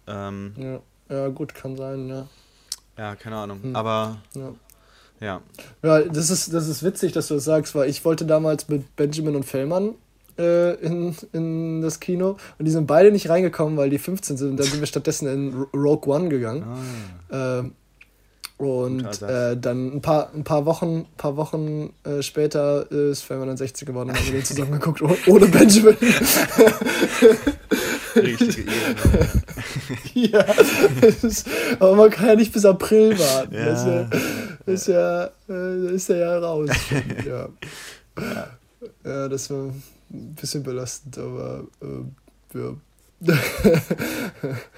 Ähm, ja. ja, gut, kann sein, ja. Ja, keine Ahnung. Hm. Aber ja. ja. Ja, das ist, das ist witzig, dass du das sagst, weil ich wollte damals mit Benjamin und Fellmann äh, in, in das Kino und die sind beide nicht reingekommen, weil die 15 sind. Und dann sind wir stattdessen in Rogue One gegangen. Ah. Äh, und äh, dann ein paar, ein paar Wochen, paar Wochen äh, später ist dann 60 geworden und haben wir den zusammen geguckt, ohne Benjamin. Richtige Ehre. ja, ist, aber man kann ja nicht bis April warten. Ja. Das ist ja, ist ja, äh, ist ja, ja raus. ja. ja. ja, das war ein bisschen belastend, aber äh, ja.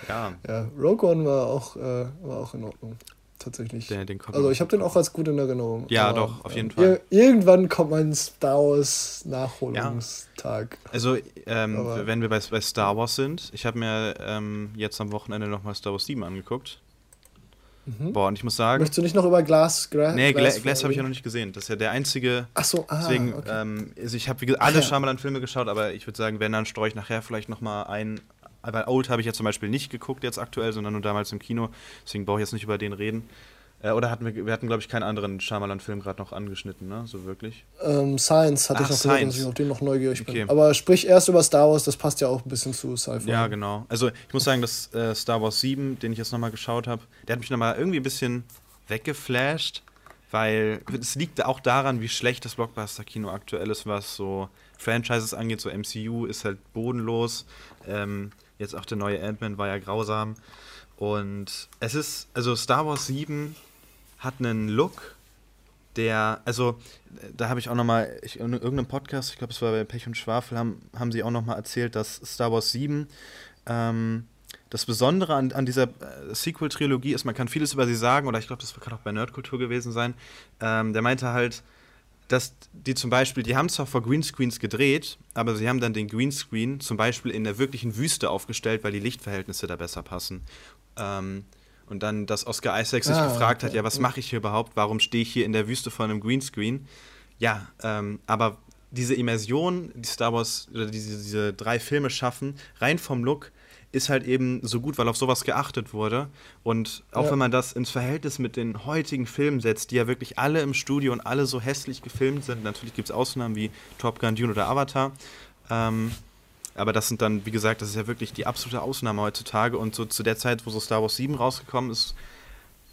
ja. ja. Rogue One war auch, äh, war auch in Ordnung tatsächlich. Den, den also ich habe den auch als gut in Erinnerung. Ja, aber, doch, auf jeden Fall. irgendwann kommt mein Star Wars Nachholungstag. Ja. Also ähm, wenn wir bei, bei, Star Wars sind, ich habe mir ähm, jetzt am Wochenende nochmal Star Wars 7 angeguckt. Mhm. Boah, und ich muss sagen. Möchtest du nicht noch über Glass? Gra nee, Glass, Glass habe ich ja noch nicht gesehen. Das ist ja der einzige. Ach so, ah, Deswegen, okay. ähm, also ich habe alle ja. Shyamalan-Filme geschaut, aber ich würde sagen, wenn, dann streue ich nachher vielleicht nochmal ein, weil Old habe ich ja zum Beispiel nicht geguckt jetzt aktuell, sondern nur damals im Kino. Deswegen brauche ich jetzt nicht über den reden. Äh, oder hatten wir, wir hatten, glaube ich, keinen anderen Shyamalan-Film gerade noch angeschnitten, ne? So wirklich. Ähm, Science hatte Ach, ich noch Science. gesagt, dass ich auf den noch neugierig okay. bin. Aber sprich erst über Star Wars, das passt ja auch ein bisschen zu Sci-Fi. Ja, genau. Also ich muss sagen, dass äh, Star Wars 7, den ich jetzt nochmal geschaut habe, der hat mich nochmal irgendwie ein bisschen weggeflasht, weil es liegt auch daran, wie schlecht das Blockbuster-Kino aktuell ist, was so Franchises angeht. So MCU ist halt bodenlos. Ähm, Jetzt auch der neue Ant-Man war ja grausam. Und es ist, also Star Wars 7 hat einen Look, der, also da habe ich auch nochmal, in irgendeinem Podcast, ich glaube es war bei Pech und Schwafel, haben, haben sie auch nochmal erzählt, dass Star Wars 7 ähm, das Besondere an, an dieser äh, Sequel-Trilogie ist, man kann vieles über sie sagen, oder ich glaube, das kann auch bei Nerdkultur gewesen sein. Ähm, der meinte halt, dass die zum Beispiel, die haben zwar vor Greenscreens gedreht, aber sie haben dann den Greenscreen zum Beispiel in der wirklichen Wüste aufgestellt, weil die Lichtverhältnisse da besser passen. Ähm, und dann, dass Oscar Isaac sich ah, gefragt okay. hat, ja, was mache ich hier überhaupt? Warum stehe ich hier in der Wüste vor einem Greenscreen? Ja, ähm, aber diese Immersion, die Star Wars oder diese, diese drei Filme schaffen, rein vom Look, ist halt eben so gut, weil auf sowas geachtet wurde. Und auch ja. wenn man das ins Verhältnis mit den heutigen Filmen setzt, die ja wirklich alle im Studio und alle so hässlich gefilmt sind, natürlich gibt es Ausnahmen wie Top Gun, Dune oder Avatar. Ähm, aber das sind dann, wie gesagt, das ist ja wirklich die absolute Ausnahme heutzutage. Und so zu der Zeit, wo so Star Wars 7 rausgekommen ist,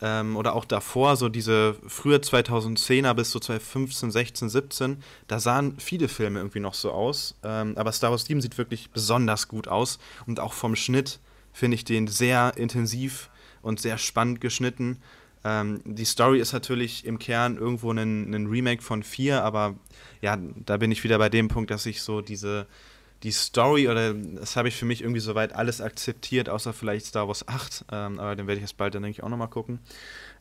ähm, oder auch davor, so diese frühe 2010er bis so 2015, 16, 17, da sahen viele Filme irgendwie noch so aus. Ähm, aber Star Wars 7 sieht wirklich besonders gut aus. Und auch vom Schnitt finde ich den sehr intensiv und sehr spannend geschnitten. Ähm, die Story ist natürlich im Kern irgendwo ein, Remake von 4, aber ja, da bin ich wieder bei dem Punkt, dass ich so diese die Story oder das habe ich für mich irgendwie soweit alles akzeptiert, außer vielleicht Star Wars 8. Ähm, aber den werde ich jetzt bald dann denke ich auch nochmal gucken.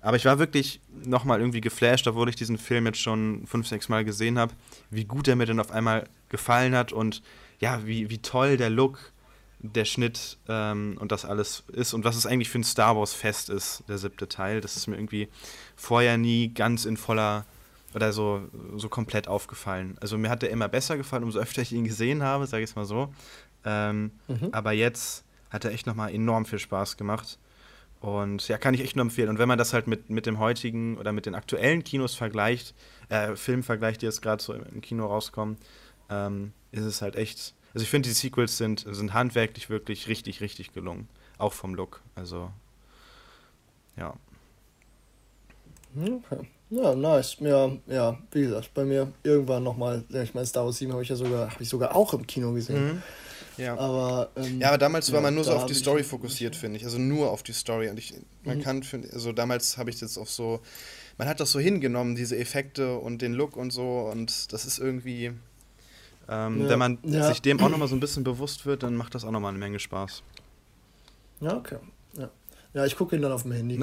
Aber ich war wirklich nochmal irgendwie geflasht, obwohl ich diesen Film jetzt schon fünf, sechs Mal gesehen habe, wie gut er mir dann auf einmal gefallen hat und ja, wie, wie toll der Look, der Schnitt ähm, und das alles ist und was es eigentlich für ein Star Wars Fest ist, der siebte Teil. Das ist mir irgendwie vorher nie ganz in voller oder so, so komplett aufgefallen. Also mir hat der immer besser gefallen, umso öfter ich ihn gesehen habe, sage ich es mal so. Ähm, mhm. Aber jetzt hat er echt nochmal enorm viel Spaß gemacht. Und ja, kann ich echt nur empfehlen. Und wenn man das halt mit, mit dem heutigen oder mit den aktuellen Kinos vergleicht, äh, Filmen vergleicht, die jetzt gerade so im Kino rauskommen, ähm, ist es halt echt. Also ich finde, die Sequels sind, sind handwerklich wirklich richtig, richtig gelungen. Auch vom Look. Also, ja. Okay. Ja, nice. Ja, ja, wie gesagt, bei mir irgendwann nochmal, ich meine, Star Wars 7 habe ich ja sogar, habe ich sogar auch im Kino gesehen. Mhm. Ja. Aber, ähm, ja, aber damals ja, war man nur so auf die Story fokussiert, finde ich. Also nur auf die Story. Und ich, man mhm. kann, also damals habe ich das auch so, man hat das so hingenommen, diese Effekte und den Look und so. Und das ist irgendwie, ähm, ja. wenn man ja. sich dem auch nochmal so ein bisschen bewusst wird, dann macht das auch nochmal eine Menge Spaß. Ja, okay. Ja. Ich gucke ihn dann auf dem Handy.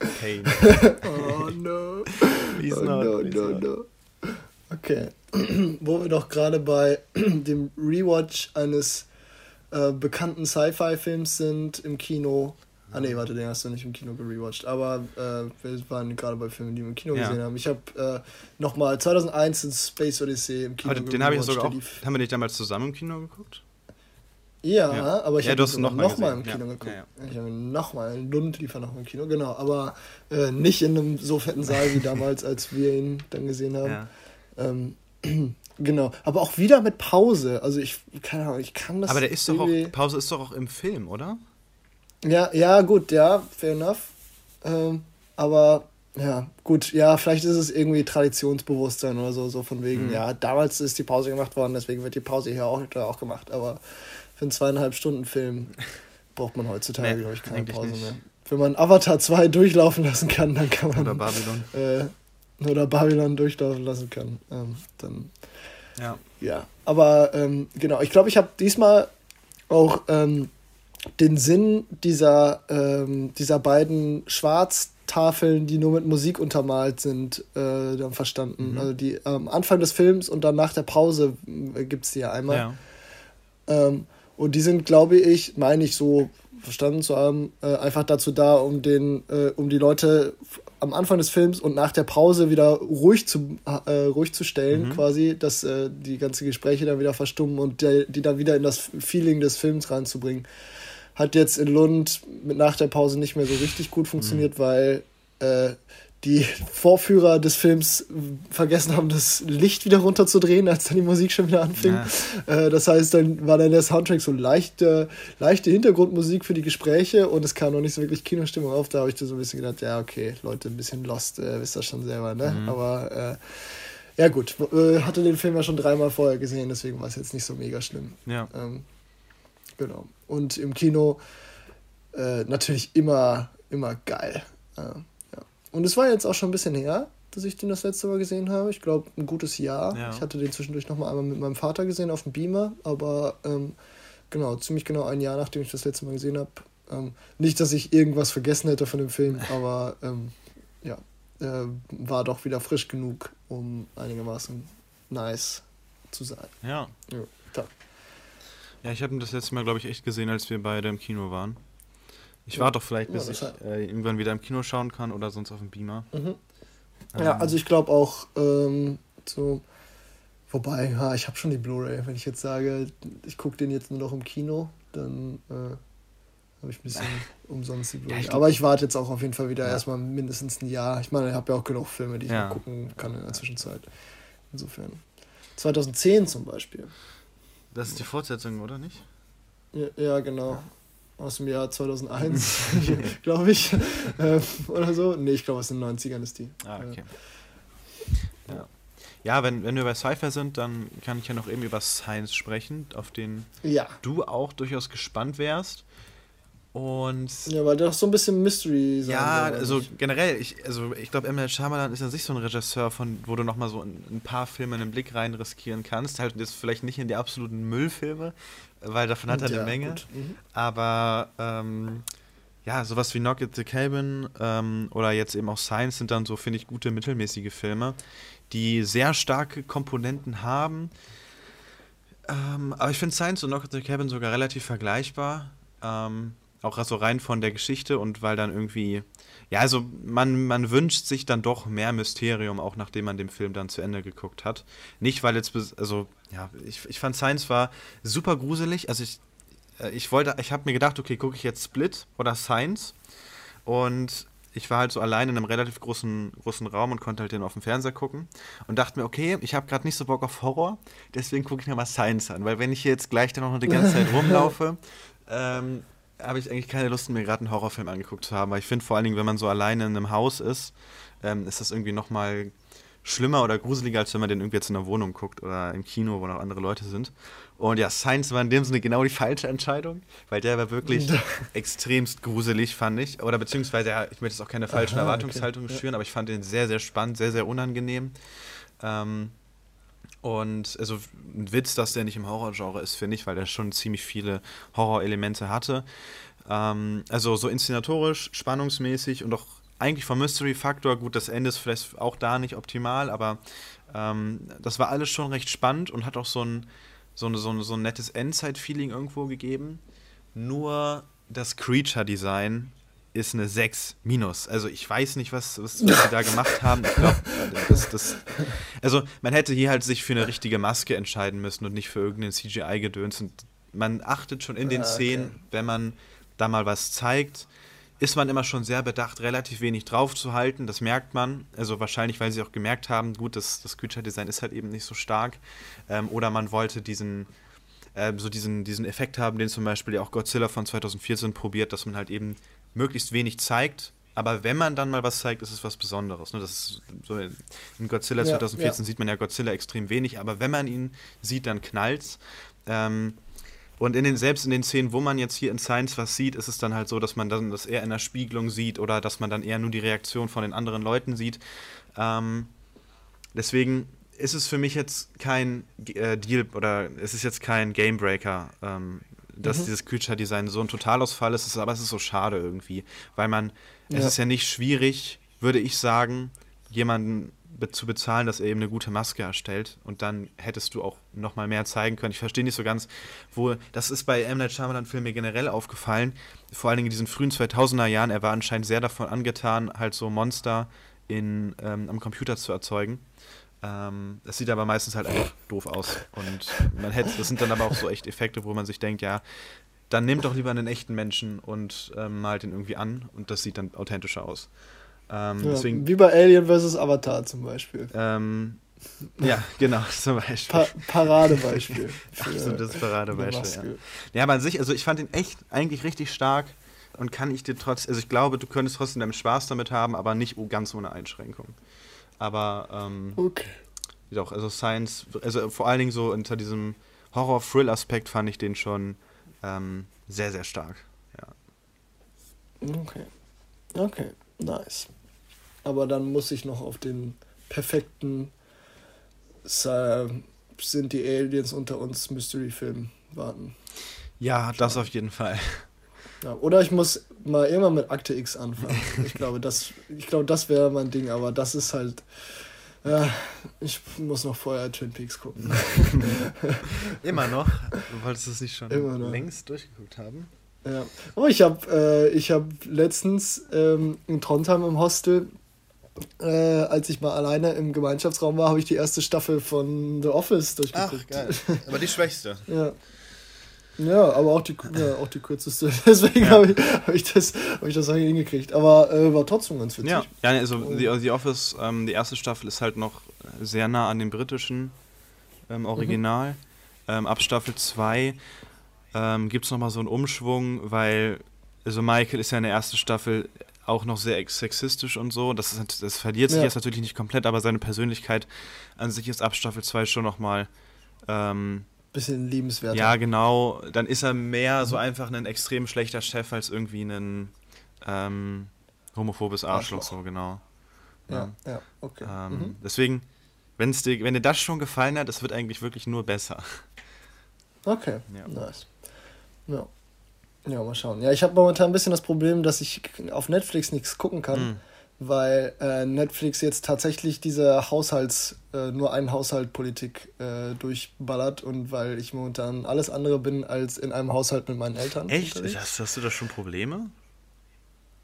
okay. oh no. Please oh, not, no, please no, not. no. Okay. Wo wir doch gerade bei dem Rewatch eines äh, bekannten Sci-Fi-Films sind im Kino. Ah nee, warte, den hast du nicht im Kino gerewatcht. Aber äh, wir waren gerade bei Filmen, die wir im Kino ja. gesehen haben. Ich habe äh, nochmal 2001 in Space Odyssey im Kino aber Den habe ich sogar auch. Haben wir nicht damals zusammen im Kino geguckt? Ja, ja. aber ich ja, habe noch, noch mal im Kino ja. geguckt. Ich habe nochmal in Lund lief noch im Kino, genau. Aber äh, nicht in einem so fetten Saal wie damals, als wir ihn dann gesehen haben. Ähm, genau. Aber auch wieder mit Pause. Also ich, keine Ahnung, ich kann das. Aber der ist doch auch, Pause ist doch auch im Film, oder? Ja, ja, gut, ja, fair enough. Ähm, aber ja, gut, ja, vielleicht ist es irgendwie Traditionsbewusstsein oder so, so von wegen, mhm. ja, damals ist die Pause gemacht worden, deswegen wird die Pause hier auch, auch gemacht. Aber für einen zweieinhalb Stunden Film braucht man heutzutage, nee, glaube ich, keine Pause nicht. mehr. Wenn man Avatar 2 durchlaufen lassen kann, dann kann man. Oder Babylon. Äh, oder Babylon durchlaufen lassen kann. Ähm, dann. Ja. Ja. Aber ähm, genau, ich glaube, ich habe diesmal auch ähm, den Sinn dieser, ähm, dieser beiden Schwarztafeln, die nur mit Musik untermalt sind, äh, dann verstanden. Mhm. Also die am Anfang des Films und dann nach der Pause äh, gibt es die ja einmal. Ja. Ähm, und die sind, glaube ich, meine ich so verstanden zu haben, äh, einfach dazu da, um den, äh, um die Leute am Anfang des Films und nach der Pause wieder ruhig zu, äh, ruhig zu stellen, mhm. quasi, dass äh, die ganzen Gespräche dann wieder verstummen und der, die dann wieder in das Feeling des Films reinzubringen. Hat jetzt in Lund mit nach der Pause nicht mehr so richtig gut funktioniert, mhm. weil äh, die Vorführer des Films vergessen haben, das Licht wieder runterzudrehen, als dann die Musik schon wieder anfing. Ja. Äh, das heißt, dann war dann der Soundtrack so leichte, leichte Hintergrundmusik für die Gespräche und es kam noch nicht so wirklich Kinostimmung auf. Da habe ich so ein bisschen gedacht, ja, okay, Leute, ein bisschen lost, äh, wisst ihr schon selber, ne? Mhm. Aber äh, ja gut, äh, hatte den Film ja schon dreimal vorher gesehen, deswegen war es jetzt nicht so mega schlimm. Ja. Ähm, genau. Und im Kino äh, natürlich immer, immer geil. Äh, und es war jetzt auch schon ein bisschen her, dass ich den das letzte Mal gesehen habe. Ich glaube, ein gutes Jahr. Ja. Ich hatte den zwischendurch nochmal einmal mit meinem Vater gesehen auf dem Beamer, aber ähm, genau, ziemlich genau ein Jahr, nachdem ich das letzte Mal gesehen habe. Ähm, nicht, dass ich irgendwas vergessen hätte von dem Film, aber ähm, ja, äh, war doch wieder frisch genug, um einigermaßen nice zu sein. Ja. Ja, ja ich habe ihn das letzte Mal, glaube ich, echt gesehen, als wir beide im Kino waren. Ich warte doch vielleicht, bis ja, ich äh, irgendwann wieder im Kino schauen kann oder sonst auf dem Beamer. Mhm. Ähm. Ja, also ich glaube auch ähm, so. Wobei, ja, ich habe schon die Blu-ray. Wenn ich jetzt sage, ich gucke den jetzt nur noch im Kino, dann äh, habe ich ein bisschen umsonst die Blu-ray. Ja, Aber ich warte jetzt auch auf jeden Fall wieder ja. erstmal mindestens ein Jahr. Ich meine, ich habe ja auch genug Filme, die ich ja. gucken kann in der Zwischenzeit. Insofern. 2010 zum Beispiel. Das ist die Fortsetzung, oder nicht? Ja, ja genau aus dem Jahr 2001, glaube ich. Äh, oder so. Nee, ich glaube, aus den 90ern ist die. Ah, okay. Ja, ja wenn, wenn wir bei Cypher sind, dann kann ich ja noch eben über Science sprechen, auf den ja. du auch durchaus gespannt wärst. Und ja, weil das so ein bisschen Mystery sein Ja, also nicht. generell, ich, also ich glaube, M. Night Shyamalan ist an sich so ein Regisseur, von, wo du nochmal so ein, ein paar Filme einen Blick rein riskieren kannst. Halt jetzt vielleicht nicht in die absoluten Müllfilme, weil davon hat er ja, eine Menge. Mhm. Aber ähm, ja, sowas wie Knock at the Cabin ähm, oder jetzt eben auch Science sind dann so, finde ich, gute mittelmäßige Filme, die sehr starke Komponenten haben. Ähm, aber ich finde Science und Knock at the Cabin sogar relativ vergleichbar. Ähm, auch so rein von der Geschichte und weil dann irgendwie, ja, also man, man wünscht sich dann doch mehr Mysterium, auch nachdem man den Film dann zu Ende geguckt hat. Nicht, weil jetzt, also, ja, ich, ich fand Science war super gruselig. Also ich, äh, ich wollte, ich habe mir gedacht, okay, gucke ich jetzt Split oder Science und ich war halt so allein in einem relativ großen, großen Raum und konnte halt den auf dem Fernseher gucken und dachte mir, okay, ich habe gerade nicht so Bock auf Horror, deswegen gucke ich mir mal Science an, weil wenn ich hier jetzt gleich dann noch die ganze Zeit rumlaufe, ähm, habe ich eigentlich keine Lust, mir gerade einen Horrorfilm angeguckt zu haben, weil ich finde vor allen Dingen, wenn man so alleine in einem Haus ist, ähm, ist das irgendwie nochmal schlimmer oder gruseliger, als wenn man den irgendwie jetzt in der Wohnung guckt oder im Kino, wo noch andere Leute sind. Und ja, Science war in dem Sinne genau die falsche Entscheidung, weil der war wirklich extremst gruselig, fand ich. Oder beziehungsweise, ja, ich möchte jetzt auch keine falschen Aha, Erwartungshaltungen okay. schüren, aber ich fand den sehr, sehr spannend, sehr, sehr unangenehm. Ähm, und also ein Witz, dass der nicht im Horrorgenre ist, finde ich, weil der schon ziemlich viele Horrorelemente hatte. Ähm, also so inszenatorisch, spannungsmäßig und auch eigentlich vom Mystery-Faktor, gut, das Ende ist vielleicht auch da nicht optimal, aber ähm, das war alles schon recht spannend und hat auch so ein, so, eine, so, ein, so ein nettes Endzeit-Feeling irgendwo gegeben. Nur das Creature-Design ist eine 6 minus. Also ich weiß nicht, was, was, was sie da gemacht haben. Ich glaube, das, das, also man hätte hier halt sich für eine richtige Maske entscheiden müssen und nicht für irgendeinen CGI-Gedöns. Und man achtet schon in den ah, okay. Szenen, wenn man da mal was zeigt, ist man immer schon sehr bedacht, relativ wenig drauf zu halten. Das merkt man. Also wahrscheinlich, weil sie auch gemerkt haben, gut, das, das Creature-Design ist halt eben nicht so stark. Ähm, oder man wollte diesen, äh, so diesen, diesen Effekt haben, den zum Beispiel ja auch Godzilla von 2014 probiert, dass man halt eben möglichst wenig zeigt. Aber wenn man dann mal was zeigt, ist es was Besonderes. Ne? Das ist so in Godzilla ja, 2014 ja. sieht man ja Godzilla extrem wenig, aber wenn man ihn sieht, dann knallt's. Ähm, und in den, selbst in den Szenen, wo man jetzt hier in Science was sieht, ist es dann halt so, dass man dann das eher in der Spiegelung sieht oder dass man dann eher nur die Reaktion von den anderen Leuten sieht. Ähm, deswegen ist es für mich jetzt kein äh, Deal oder es ist jetzt kein Gamebreaker, ähm, dass mhm. dieses Creature-Design so ein Totalausfall ist, aber es ist so schade irgendwie, weil man, ja. es ist ja nicht schwierig, würde ich sagen, jemanden be zu bezahlen, dass er eben eine gute Maske erstellt und dann hättest du auch noch mal mehr zeigen können. Ich verstehe nicht so ganz, wo, das ist bei M. Night Shyamalan-Filmen mir generell aufgefallen, vor allen Dingen in diesen frühen 2000er Jahren, er war anscheinend sehr davon angetan, halt so Monster in, ähm, am Computer zu erzeugen ähm, das sieht aber meistens halt einfach doof aus. Und man hätte, das sind dann aber auch so echt Effekte, wo man sich denkt, ja, dann nehmt doch lieber einen echten Menschen und ähm, malt ihn irgendwie an und das sieht dann authentischer aus. Ähm, ja, deswegen, wie bei Alien vs. Avatar zum Beispiel. Ähm, ja, genau, zum Beispiel. Pa Paradebeispiel. Absolutes Paradebeispiel. Ja. ja, aber an sich, also ich fand ihn echt eigentlich richtig stark und kann ich dir trotzdem, also ich glaube, du könntest trotzdem deinen Spaß damit haben, aber nicht ganz ohne Einschränkung. Aber ähm, okay. Doch, also Science, also vor allen Dingen so unter diesem Horror-Thrill-Aspekt fand ich den schon ähm, sehr, sehr stark. Ja. Okay. Okay, nice. Aber dann muss ich noch auf den perfekten äh, sind die Aliens unter uns Mystery-Film warten. Ja, das auf jeden Fall. Ja, oder ich muss mal irgendwann mit Akte X anfangen. Ich glaube, das, ich glaube, das wäre mein Ding, aber das ist halt. Ja, ich muss noch vorher Twin Peaks gucken. Immer noch? Du wolltest es nicht schon längst durchgeguckt haben? Ja. Oh, ich habe äh, hab letztens ähm, in Trondheim im Hostel, äh, als ich mal alleine im Gemeinschaftsraum war, habe ich die erste Staffel von The Office durchgeguckt. Ach, geil. Aber die schwächste. ja. Ja, aber auch die, ja, auch die kürzeste. Deswegen ja. habe ich, hab ich, das, hab ich das hingekriegt. Aber äh, war trotzdem ganz witzig. Ja, ja also die, The Office, ähm, die erste Staffel ist halt noch sehr nah an dem britischen ähm, Original. Mhm. Ähm, ab Staffel 2 ähm, gibt es nochmal so einen Umschwung, weil also Michael ist ja in der ersten Staffel auch noch sehr sexistisch und so. Das, ist, das verliert sich ja. jetzt natürlich nicht komplett, aber seine Persönlichkeit an sich ist ab Staffel 2 schon nochmal ähm, bisschen liebenswerter. Ja, genau. Dann ist er mehr so einfach ein extrem schlechter Chef als irgendwie ein ähm, homophobes Arschloch, Arschloch, so genau. Ja, ja, ja okay. Ähm, mhm. Deswegen, wenn's dir, wenn dir das schon gefallen hat, es wird eigentlich wirklich nur besser. Okay, ja. nice. Ja. Ja, mal schauen. Ja, ich habe momentan ein bisschen das Problem, dass ich auf Netflix nichts gucken kann. Mhm weil äh, Netflix jetzt tatsächlich diese Haushalts, äh, nur einen Haushaltpolitik äh, durchballert und weil ich momentan alles andere bin als in einem Haushalt mit meinen Eltern. Echt? Hast, hast, du da schon Probleme?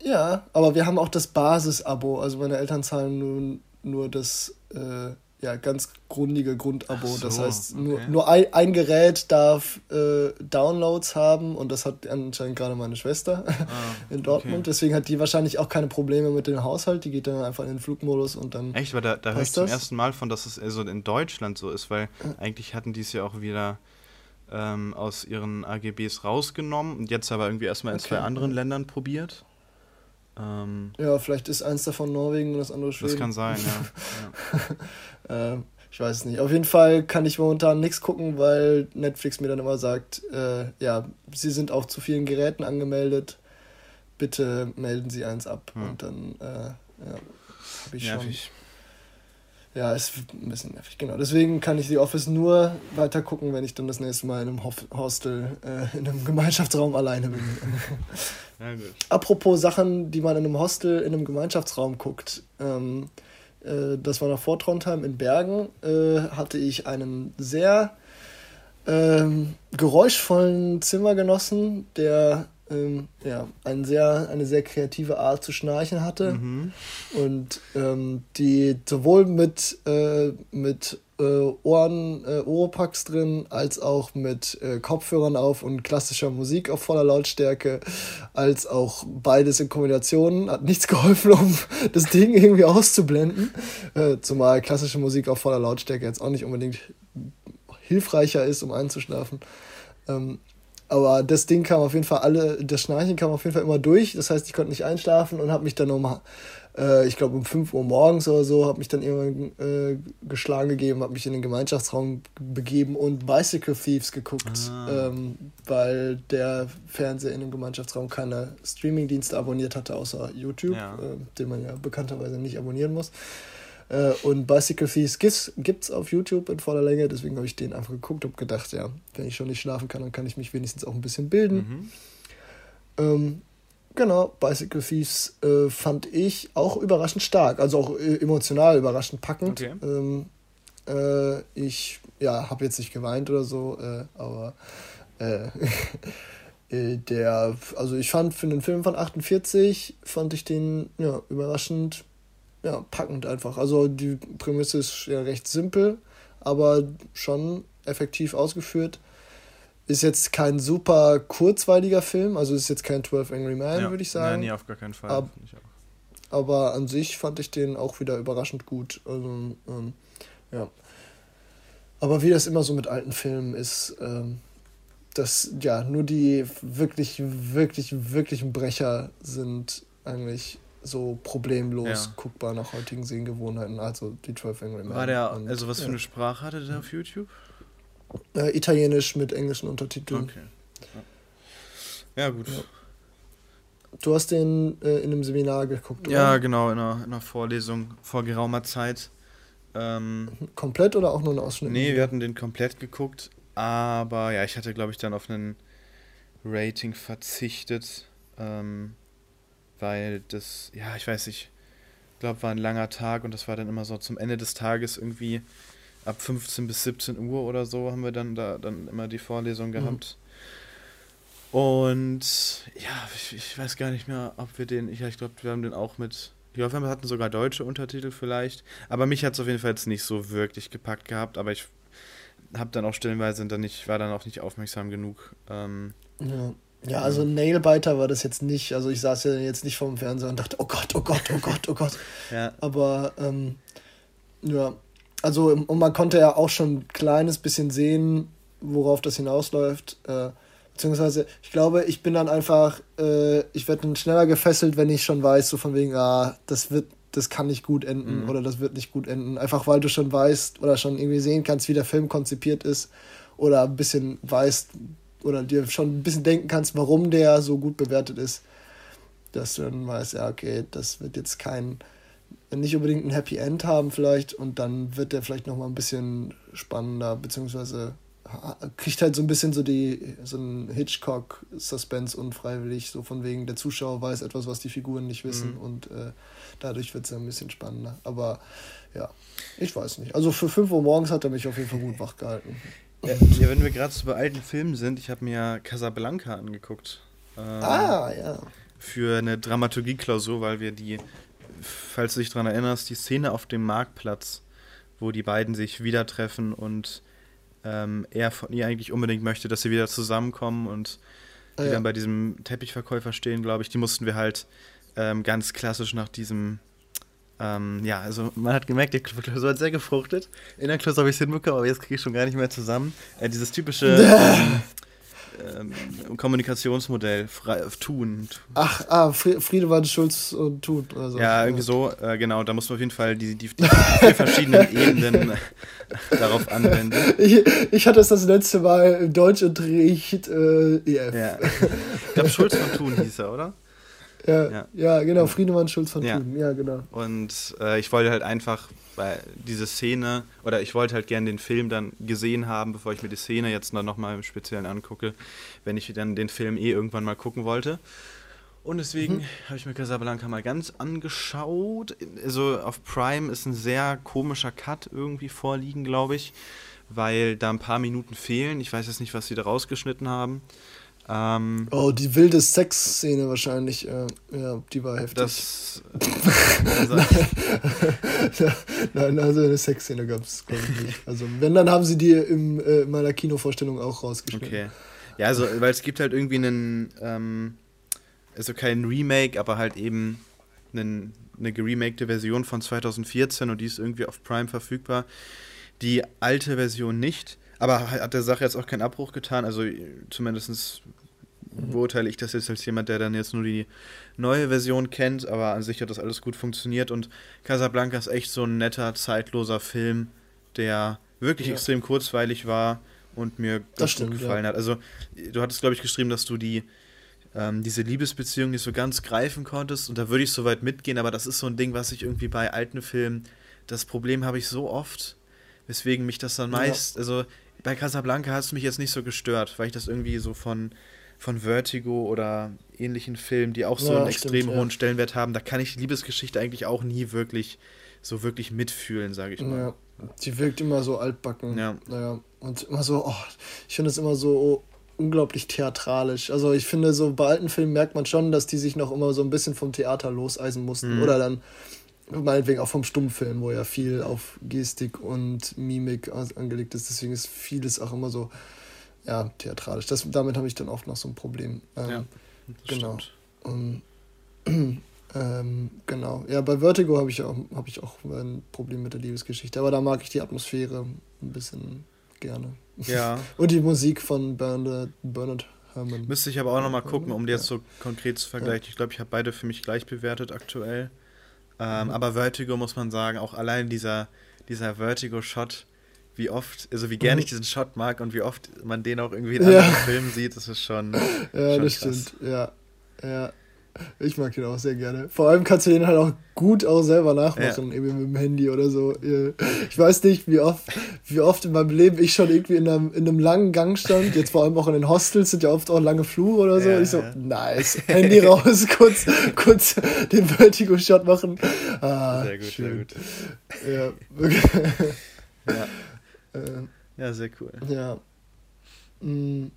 Ja, aber wir haben auch das Basis-Abo. Also meine Eltern zahlen nun nur das äh, ja, ganz grundige Grundabo. So, das heißt, okay. nur, nur ein, ein Gerät darf äh, Downloads haben und das hat anscheinend gerade meine Schwester ah, in Dortmund. Okay. Deswegen hat die wahrscheinlich auch keine Probleme mit dem Haushalt. Die geht dann einfach in den Flugmodus und dann. Echt, weil da, da höre ich zum ersten Mal von, dass es also in Deutschland so ist, weil eigentlich hatten die es ja auch wieder ähm, aus ihren AGBs rausgenommen und jetzt aber irgendwie erstmal in okay. zwei anderen Ländern probiert. Ähm, ja, vielleicht ist eins davon Norwegen und das andere Schweden. Das kann sein, ja. ja. äh, ich weiß nicht. Auf jeden Fall kann ich momentan nichts gucken, weil Netflix mir dann immer sagt, äh, ja, Sie sind auf zu vielen Geräten angemeldet. Bitte melden Sie eins ab. Hm. Und dann, äh, ja, habe ich Nervig. schon. Ja, ist ein bisschen nervig, genau. Deswegen kann ich The Office nur weiter gucken, wenn ich dann das nächste Mal in einem Hostel, äh, in einem Gemeinschaftsraum alleine bin. Ja. Apropos Sachen, die man in einem Hostel, in einem Gemeinschaftsraum guckt. Ähm, äh, das war noch vor Trondheim in Bergen, äh, hatte ich einen sehr ähm, geräuschvollen Zimmergenossen, der ähm, ja, ein sehr, eine sehr kreative Art zu schnarchen hatte. Mhm. Und ähm, die sowohl mit, äh, mit äh, Ohren, äh, Oropax drin, als auch mit äh, Kopfhörern auf und klassischer Musik auf voller Lautstärke, als auch beides in Kombination. Hat nichts geholfen, um das Ding irgendwie auszublenden. Äh, zumal klassische Musik auf voller Lautstärke jetzt auch nicht unbedingt hilfreicher ist, um einzuschlafen. Ähm, aber das Ding kam auf jeden Fall alle, das Schnarchen kam auf jeden Fall immer durch. Das heißt, ich konnte nicht einschlafen und habe mich dann um, äh, ich glaube um 5 Uhr morgens oder so, habe mich dann irgendwann äh, geschlagen gegeben, habe mich in den Gemeinschaftsraum begeben und Bicycle Thieves geguckt, ah. ähm, weil der Fernseher in dem Gemeinschaftsraum keine Streamingdienste abonniert hatte, außer YouTube, ja. äh, den man ja bekannterweise nicht abonnieren muss. Äh, und Bicycle Thieves gibt es auf YouTube in voller Länge, deswegen habe ich den einfach geguckt und gedacht, ja, wenn ich schon nicht schlafen kann, dann kann ich mich wenigstens auch ein bisschen bilden. Mhm. Ähm, genau, Bicycle Thieves äh, fand ich auch überraschend stark, also auch äh, emotional überraschend packend. Okay. Ähm, äh, ich ja, habe jetzt nicht geweint oder so, äh, aber der, also ich fand für einen Film von 48, fand ich den ja, überraschend ja, packend einfach. Also die Prämisse ist ja recht simpel, aber schon effektiv ausgeführt. Ist jetzt kein super kurzweiliger Film, also ist jetzt kein 12 Angry Men, ja. würde ich sagen. Nein, nee, auf gar keinen Fall. Ab, aber an sich fand ich den auch wieder überraschend gut. Also, ähm, ja. Aber wie das immer so mit alten Filmen ist, ähm, dass ja nur die wirklich, wirklich, wirklichen Brecher sind eigentlich so problemlos ja. guckbar nach heutigen Sehgewohnheiten, also die 12 Angry Men. War der, und, also was ja. für eine Sprache hatte der auf YouTube? Äh, Italienisch mit englischen Untertiteln. Okay. Ja, ja gut. Du hast den äh, in einem Seminar geguckt, oder? Ja, genau, in einer, in einer Vorlesung vor geraumer Zeit. Ähm, komplett oder auch nur ein Ausschnitt? Nee, wir hatten den komplett geguckt, aber ja, ich hatte, glaube ich, dann auf einen Rating verzichtet. Ähm, weil das, ja, ich weiß nicht, ich glaube, war ein langer Tag und das war dann immer so zum Ende des Tages irgendwie ab 15 bis 17 Uhr oder so haben wir dann da dann immer die Vorlesung mhm. gehabt. Mhm. Und ja, ich, ich, weiß gar nicht mehr, ob wir den, ich, ich glaube, wir haben den auch mit, ich hoffe, wir hatten sogar deutsche Untertitel vielleicht, aber mich hat es auf jeden Fall jetzt nicht so wirklich gepackt gehabt, aber ich habe dann auch stellenweise dann nicht, war dann auch nicht aufmerksam genug. Ähm, ja. Ja, also Nailbiter war das jetzt nicht. Also ich saß ja jetzt nicht vorm Fernseher und dachte, oh Gott, oh Gott, oh Gott, oh Gott. ja. Aber ähm, ja, also und man konnte ja auch schon ein kleines bisschen sehen, worauf das hinausläuft. Äh, beziehungsweise, ich glaube, ich bin dann einfach, äh, ich werde dann schneller gefesselt, wenn ich schon weiß, so von wegen, ah, das wird, das kann nicht gut enden mhm. oder das wird nicht gut enden. Einfach weil du schon weißt oder schon irgendwie sehen kannst, wie der Film konzipiert ist oder ein bisschen weißt, oder dir schon ein bisschen denken kannst, warum der so gut bewertet ist, dass du dann weißt, ja, okay, das wird jetzt kein, nicht unbedingt ein Happy End haben vielleicht und dann wird der vielleicht nochmal ein bisschen spannender, beziehungsweise kriegt halt so ein bisschen so die, so ein Hitchcock-Suspense unfreiwillig, so von wegen, der Zuschauer weiß etwas, was die Figuren nicht wissen mhm. und äh, dadurch wird es ja ein bisschen spannender. Aber ja, ich weiß nicht. Also für 5 Uhr morgens hat er mich auf jeden Fall gut wach gehalten. Ja, ja wenn wir gerade so bei alten Filmen sind, ich habe mir Casablanca angeguckt. Ähm, ah, ja. Für eine Dramaturgie-Klausur, weil wir die, falls du dich daran erinnerst, die Szene auf dem Marktplatz, wo die beiden sich wieder treffen und ähm, er von ihr eigentlich unbedingt möchte, dass sie wieder zusammenkommen und die ah, ja. dann bei diesem Teppichverkäufer stehen, glaube ich, die mussten wir halt ähm, ganz klassisch nach diesem ähm, ja, also man hat gemerkt, die Klausur hat sehr gefruchtet. In der Klausur habe ich es hinbekommen, aber jetzt kriege ich schon gar nicht mehr zusammen. Äh, dieses typische ähm, ähm, Kommunikationsmodell, frei, Tun. Ach, ah, Friedemann, Schulz und Tun. Also, ja, irgendwie so, äh, genau, da muss man auf jeden Fall die, die, die vier verschiedenen Ebenen darauf anwenden. Ich, ich, hatte es das letzte Mal im Deutschunterricht äh, EF. Ja. Ich glaube, Schulz von Thun hieß er, oder? Ja, ja, ja. genau, Friedemann Schulz von ja. Thun, ja, genau. Und äh, ich wollte halt einfach, weil diese Szene, oder ich wollte halt gerne den Film dann gesehen haben, bevor ich mir die Szene jetzt dann nochmal im Speziellen angucke, wenn ich dann den Film eh irgendwann mal gucken wollte. Und deswegen mhm. habe ich mir Casablanca mal ganz angeschaut. Also auf Prime ist ein sehr komischer Cut irgendwie vorliegen, glaube ich, weil da ein paar Minuten fehlen. Ich weiß jetzt nicht, was sie da rausgeschnitten haben. Ähm, oh, die wilde Sexszene wahrscheinlich. Äh, ja, die war heftig. Das. also, Nein, also eine Sexszene gab es, glaube ich, nicht. Also, wenn, dann haben sie die im, äh, in meiner Kinovorstellung auch rausgeschnitten. Okay. Ja, also, weil es gibt halt irgendwie einen. Ähm, also kein Remake, aber halt eben einen, eine geremakte Version von 2014 und die ist irgendwie auf Prime verfügbar. Die alte Version nicht. Aber hat der Sache jetzt auch keinen Abbruch getan. Also zumindest beurteile ich das jetzt als jemand, der dann jetzt nur die neue Version kennt, aber an sich hat das alles gut funktioniert und Casablanca ist echt so ein netter, zeitloser Film, der wirklich ja. extrem kurzweilig war und mir das stimmt, gut gefallen ja. hat. Also, du hattest, glaube ich, geschrieben, dass du die ähm, diese Liebesbeziehung nicht so ganz greifen konntest und da würde ich so weit mitgehen, aber das ist so ein Ding, was ich irgendwie bei alten Filmen, das Problem habe ich so oft, weswegen mich das dann meist, ja. also bei Casablanca hat es mich jetzt nicht so gestört, weil ich das irgendwie so von, von Vertigo oder ähnlichen Filmen, die auch so ja, einen extrem stimmt, hohen ja. Stellenwert haben, da kann ich die Liebesgeschichte eigentlich auch nie wirklich so wirklich mitfühlen, sage ich mal. Ja, die wirkt immer so altbacken. Ja. Naja. Und immer so, oh, ich finde es immer so unglaublich theatralisch. Also ich finde, so bei alten Filmen merkt man schon, dass die sich noch immer so ein bisschen vom Theater loseisen mussten. Mhm. Oder dann meinetwegen auch vom Stummfilm, wo ja viel auf Gestik und Mimik angelegt ist. Deswegen ist vieles auch immer so, ja, theatralisch. Das, damit habe ich dann oft noch so ein Problem. Ähm, ja, genau. Und, ähm, genau. Ja, bei Vertigo habe ich, auch, hab ich auch ein Problem mit der Liebesgeschichte. Aber da mag ich die Atmosphäre ein bisschen gerne. Ja. und die Musik von Bernard, Bernard Herrmann. Müsste ich aber auch nochmal gucken, um die jetzt so konkret zu vergleichen. Ja. Ich glaube, ich habe beide für mich gleich bewertet aktuell. Ähm, mhm. Aber Vertigo muss man sagen, auch allein dieser, dieser Vertigo-Shot, wie oft, also wie gerne mhm. ich diesen Shot mag und wie oft man den auch irgendwie in anderen ja. Filmen sieht, das ist schon. Ja, schon das krass. stimmt. Ja. Ja. Ich mag den auch sehr gerne. Vor allem kannst du den halt auch gut auch selber nachmachen, ja. irgendwie mit dem Handy oder so. Ich weiß nicht, wie oft, wie oft in meinem Leben ich schon irgendwie in einem, in einem langen Gang stand. Jetzt vor allem auch in den Hostels sind ja oft auch lange Flure oder so. Ja, ich so, ja. nice, Handy raus, kurz, kurz den Vertigo-Shot machen. Ah, sehr gut, schön. sehr gut. Ja, ja. Äh, ja, sehr cool. Ja. Mhm.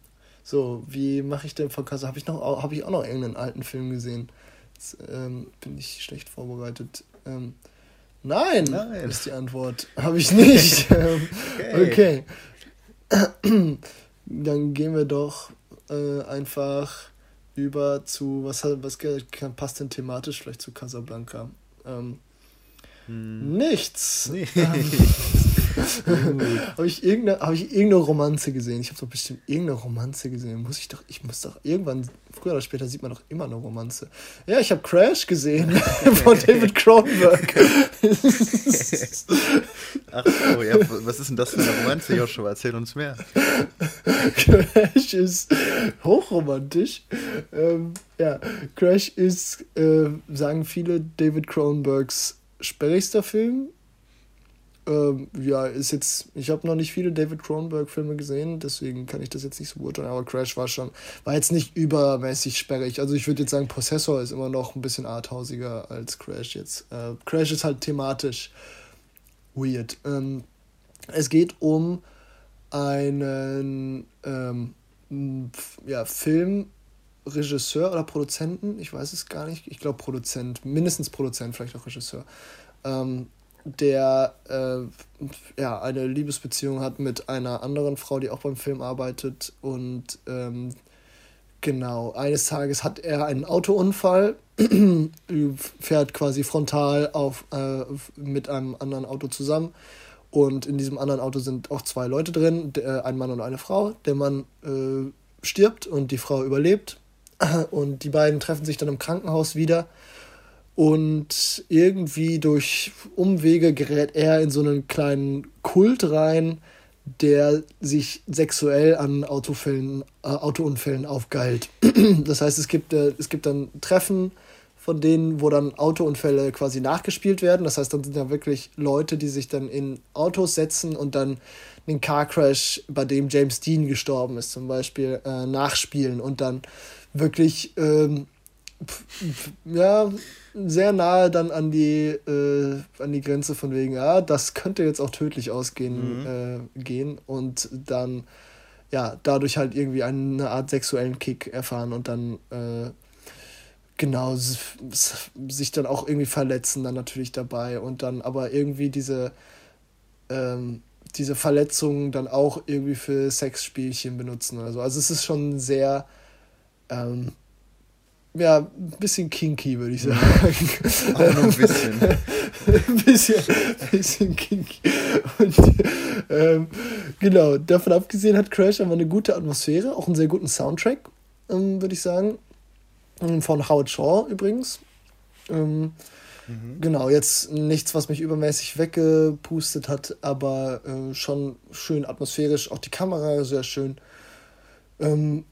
So, wie mache ich denn von Kasse? Habe ich, noch, hab ich auch noch irgendeinen alten Film gesehen? Jetzt, ähm, bin ich schlecht vorbereitet. Ähm, nein, nein, ist die Antwort. Habe ich nicht. Ähm, okay. okay. Dann gehen wir doch äh, einfach über zu, was, was passt denn thematisch vielleicht zu Casablanca? Ähm, hm. Nichts. Nee. Habe ich, irgendeine, hab ich irgendeine Romanze gesehen? Ich habe doch bestimmt irgendeine Romanze gesehen. Muss ich doch, ich muss doch irgendwann, früher oder später sieht man doch immer eine Romanze. Ja, ich habe Crash gesehen von David Cronenberg. Ach so, ja, was ist denn das für eine Romanze, Joshua? Erzähl uns mehr. Crash ist hochromantisch. Ähm, ja, Crash ist, äh, sagen viele, David Cronenbergs sperrigster Film ähm, ja, ist jetzt, ich habe noch nicht viele David Cronenberg-Filme gesehen, deswegen kann ich das jetzt nicht so beurteilen, aber Crash war schon, war jetzt nicht übermäßig sperrig. Also ich würde jetzt sagen, Possessor ist immer noch ein bisschen arthausiger als Crash jetzt. Äh, Crash ist halt thematisch weird. Ähm, es geht um einen ähm, ja, Filmregisseur oder Produzenten, ich weiß es gar nicht, ich glaube Produzent, mindestens Produzent, vielleicht auch Regisseur. Ähm, der äh, ja, eine Liebesbeziehung hat mit einer anderen Frau, die auch beim Film arbeitet. Und ähm, genau, eines Tages hat er einen Autounfall, fährt quasi frontal auf, äh, mit einem anderen Auto zusammen. Und in diesem anderen Auto sind auch zwei Leute drin, der, ein Mann und eine Frau. Der Mann äh, stirbt und die Frau überlebt. Und die beiden treffen sich dann im Krankenhaus wieder und irgendwie durch Umwege gerät er in so einen kleinen Kult rein, der sich sexuell an Autofällen, äh, Autounfällen aufgeilt. das heißt, es gibt, äh, es gibt dann Treffen von denen, wo dann Autounfälle quasi nachgespielt werden. Das heißt, dann sind da wirklich Leute, die sich dann in Autos setzen und dann den Car Crash, bei dem James Dean gestorben ist, zum Beispiel, äh, nachspielen und dann wirklich ähm, ja, sehr nahe dann an die, äh, an die Grenze von wegen, ja, das könnte jetzt auch tödlich ausgehen mhm. äh, gehen und dann ja, dadurch halt irgendwie eine Art sexuellen Kick erfahren und dann äh, genau sich dann auch irgendwie verletzen dann natürlich dabei und dann aber irgendwie diese ähm, diese Verletzungen dann auch irgendwie für Sexspielchen benutzen oder so. Also es ist schon sehr ähm, ja, ein bisschen kinky, würde ich sagen. Auch nur ein bisschen. ein bisschen, bisschen kinky. Und, ähm, genau, davon abgesehen hat Crash aber eine gute Atmosphäre, auch einen sehr guten Soundtrack, ähm, würde ich sagen. Ähm, von Howard Shaw übrigens. Ähm, mhm. Genau, jetzt nichts, was mich übermäßig weggepustet hat, aber äh, schon schön atmosphärisch. Auch die Kamera sehr schön ähm,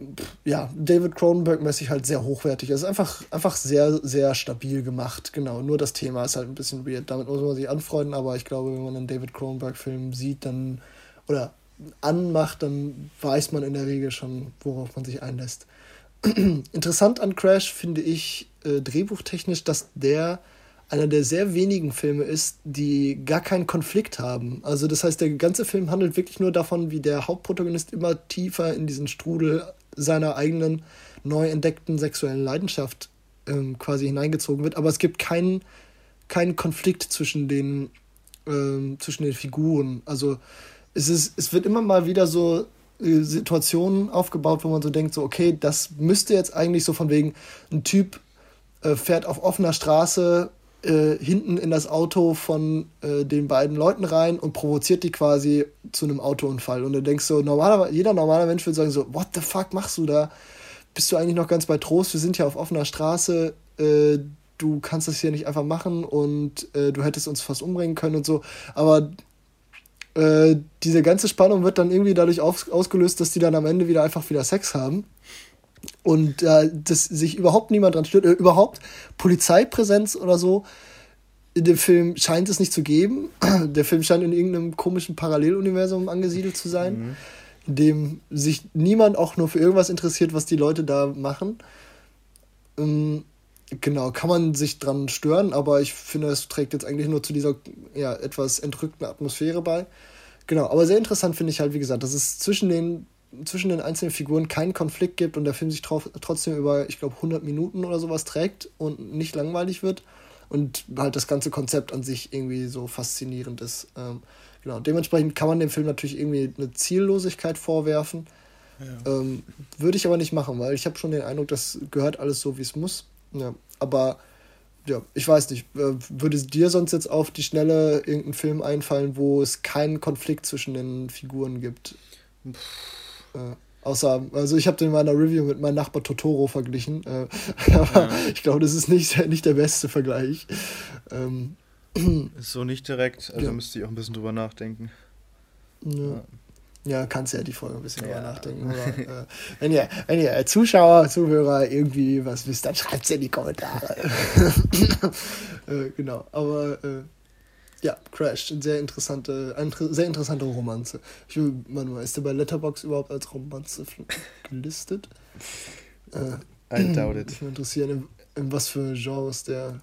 ja, David Cronenberg-mäßig halt sehr hochwertig. Es ist einfach, einfach sehr, sehr stabil gemacht. Genau, nur das Thema ist halt ein bisschen weird. Damit muss man sich anfreunden, aber ich glaube, wenn man einen David Cronenberg-Film sieht, dann oder anmacht, dann weiß man in der Regel schon, worauf man sich einlässt. Interessant an Crash finde ich äh, drehbuchtechnisch, dass der einer der sehr wenigen Filme ist, die gar keinen Konflikt haben. Also das heißt, der ganze Film handelt wirklich nur davon, wie der Hauptprotagonist immer tiefer in diesen Strudel seiner eigenen neu entdeckten sexuellen Leidenschaft ähm, quasi hineingezogen wird. Aber es gibt keinen, keinen Konflikt zwischen den, ähm, zwischen den Figuren. Also es, ist, es wird immer mal wieder so äh, Situationen aufgebaut, wo man so denkt, so okay, das müsste jetzt eigentlich so von wegen, ein Typ äh, fährt auf offener Straße äh, hinten in das Auto von äh, den beiden Leuten rein und provoziert die quasi zu einem Autounfall. Und du denkst so, normaler, jeder normale Mensch würde sagen so, what the fuck machst du da? Bist du eigentlich noch ganz bei Trost? Wir sind ja auf offener Straße. Äh, du kannst das hier nicht einfach machen und äh, du hättest uns fast umbringen können und so. Aber äh, diese ganze Spannung wird dann irgendwie dadurch auf, ausgelöst, dass die dann am Ende wieder einfach wieder Sex haben und äh, dass sich überhaupt niemand dran stört, äh, überhaupt Polizeipräsenz oder so in dem Film scheint es nicht zu geben. Der Film scheint in irgendeinem komischen Paralleluniversum angesiedelt zu sein, mhm. in dem sich niemand auch nur für irgendwas interessiert, was die Leute da machen. Ähm, genau, kann man sich dran stören, aber ich finde, es trägt jetzt eigentlich nur zu dieser ja, etwas entrückten Atmosphäre bei. Genau, aber sehr interessant finde ich halt, wie gesagt, dass es zwischen den zwischen den einzelnen Figuren keinen Konflikt gibt und der Film sich trotzdem über, ich glaube, 100 Minuten oder sowas trägt und nicht langweilig wird und halt das ganze Konzept an sich irgendwie so faszinierend ist. Ähm, genau, dementsprechend kann man dem Film natürlich irgendwie eine Ziellosigkeit vorwerfen. Ja. Ähm, würde ich aber nicht machen, weil ich habe schon den Eindruck, das gehört alles so, wie es muss. Ja, aber ja, ich weiß nicht, würde dir sonst jetzt auf die Schnelle irgendein Film einfallen, wo es keinen Konflikt zwischen den Figuren gibt? Puh äh, außer, also ich habe den in meiner Review mit meinem Nachbar Totoro verglichen. Äh, aber ja. ich glaube, das ist nicht, nicht der beste Vergleich. Ähm, ist so nicht direkt, also ja. müsste ich auch ein bisschen drüber nachdenken. Ja. Ja, kannst ja die Folge ein bisschen ja. drüber nachdenken. Aber, äh, wenn, ihr, wenn ihr Zuschauer, Zuhörer irgendwie was wisst, dann schreibt es in die Kommentare. äh, genau, aber äh, ja, Crash, sehr interessante, eine sehr interessante Romanze. Ich will mal nur, ist der bei Letterbox überhaupt als Romanze gelistet? Äh, I doubt it. Ich würde interessieren, in, in, was für Genres der.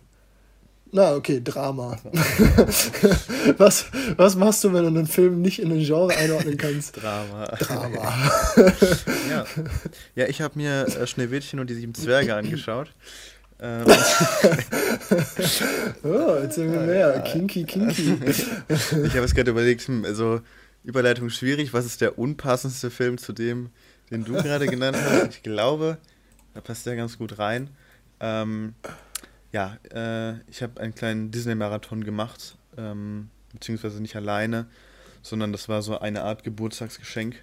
Na, okay, Drama. was, was machst du, wenn du einen Film nicht in ein Genre einordnen kannst? Drama. Drama. ja. ja, ich habe mir äh, Schneewittchen und die sieben Zwerge angeschaut. Ähm. oh, erzähl mir mehr. Kinky, kinky. ich habe es gerade überlegt, hm, also Überleitung schwierig. Was ist der unpassendste Film zu dem, den du gerade genannt hast? Ich glaube, da passt der ganz gut rein. Ähm, ja, äh, ich habe einen kleinen Disney-Marathon gemacht, ähm, beziehungsweise nicht alleine, sondern das war so eine Art Geburtstagsgeschenk.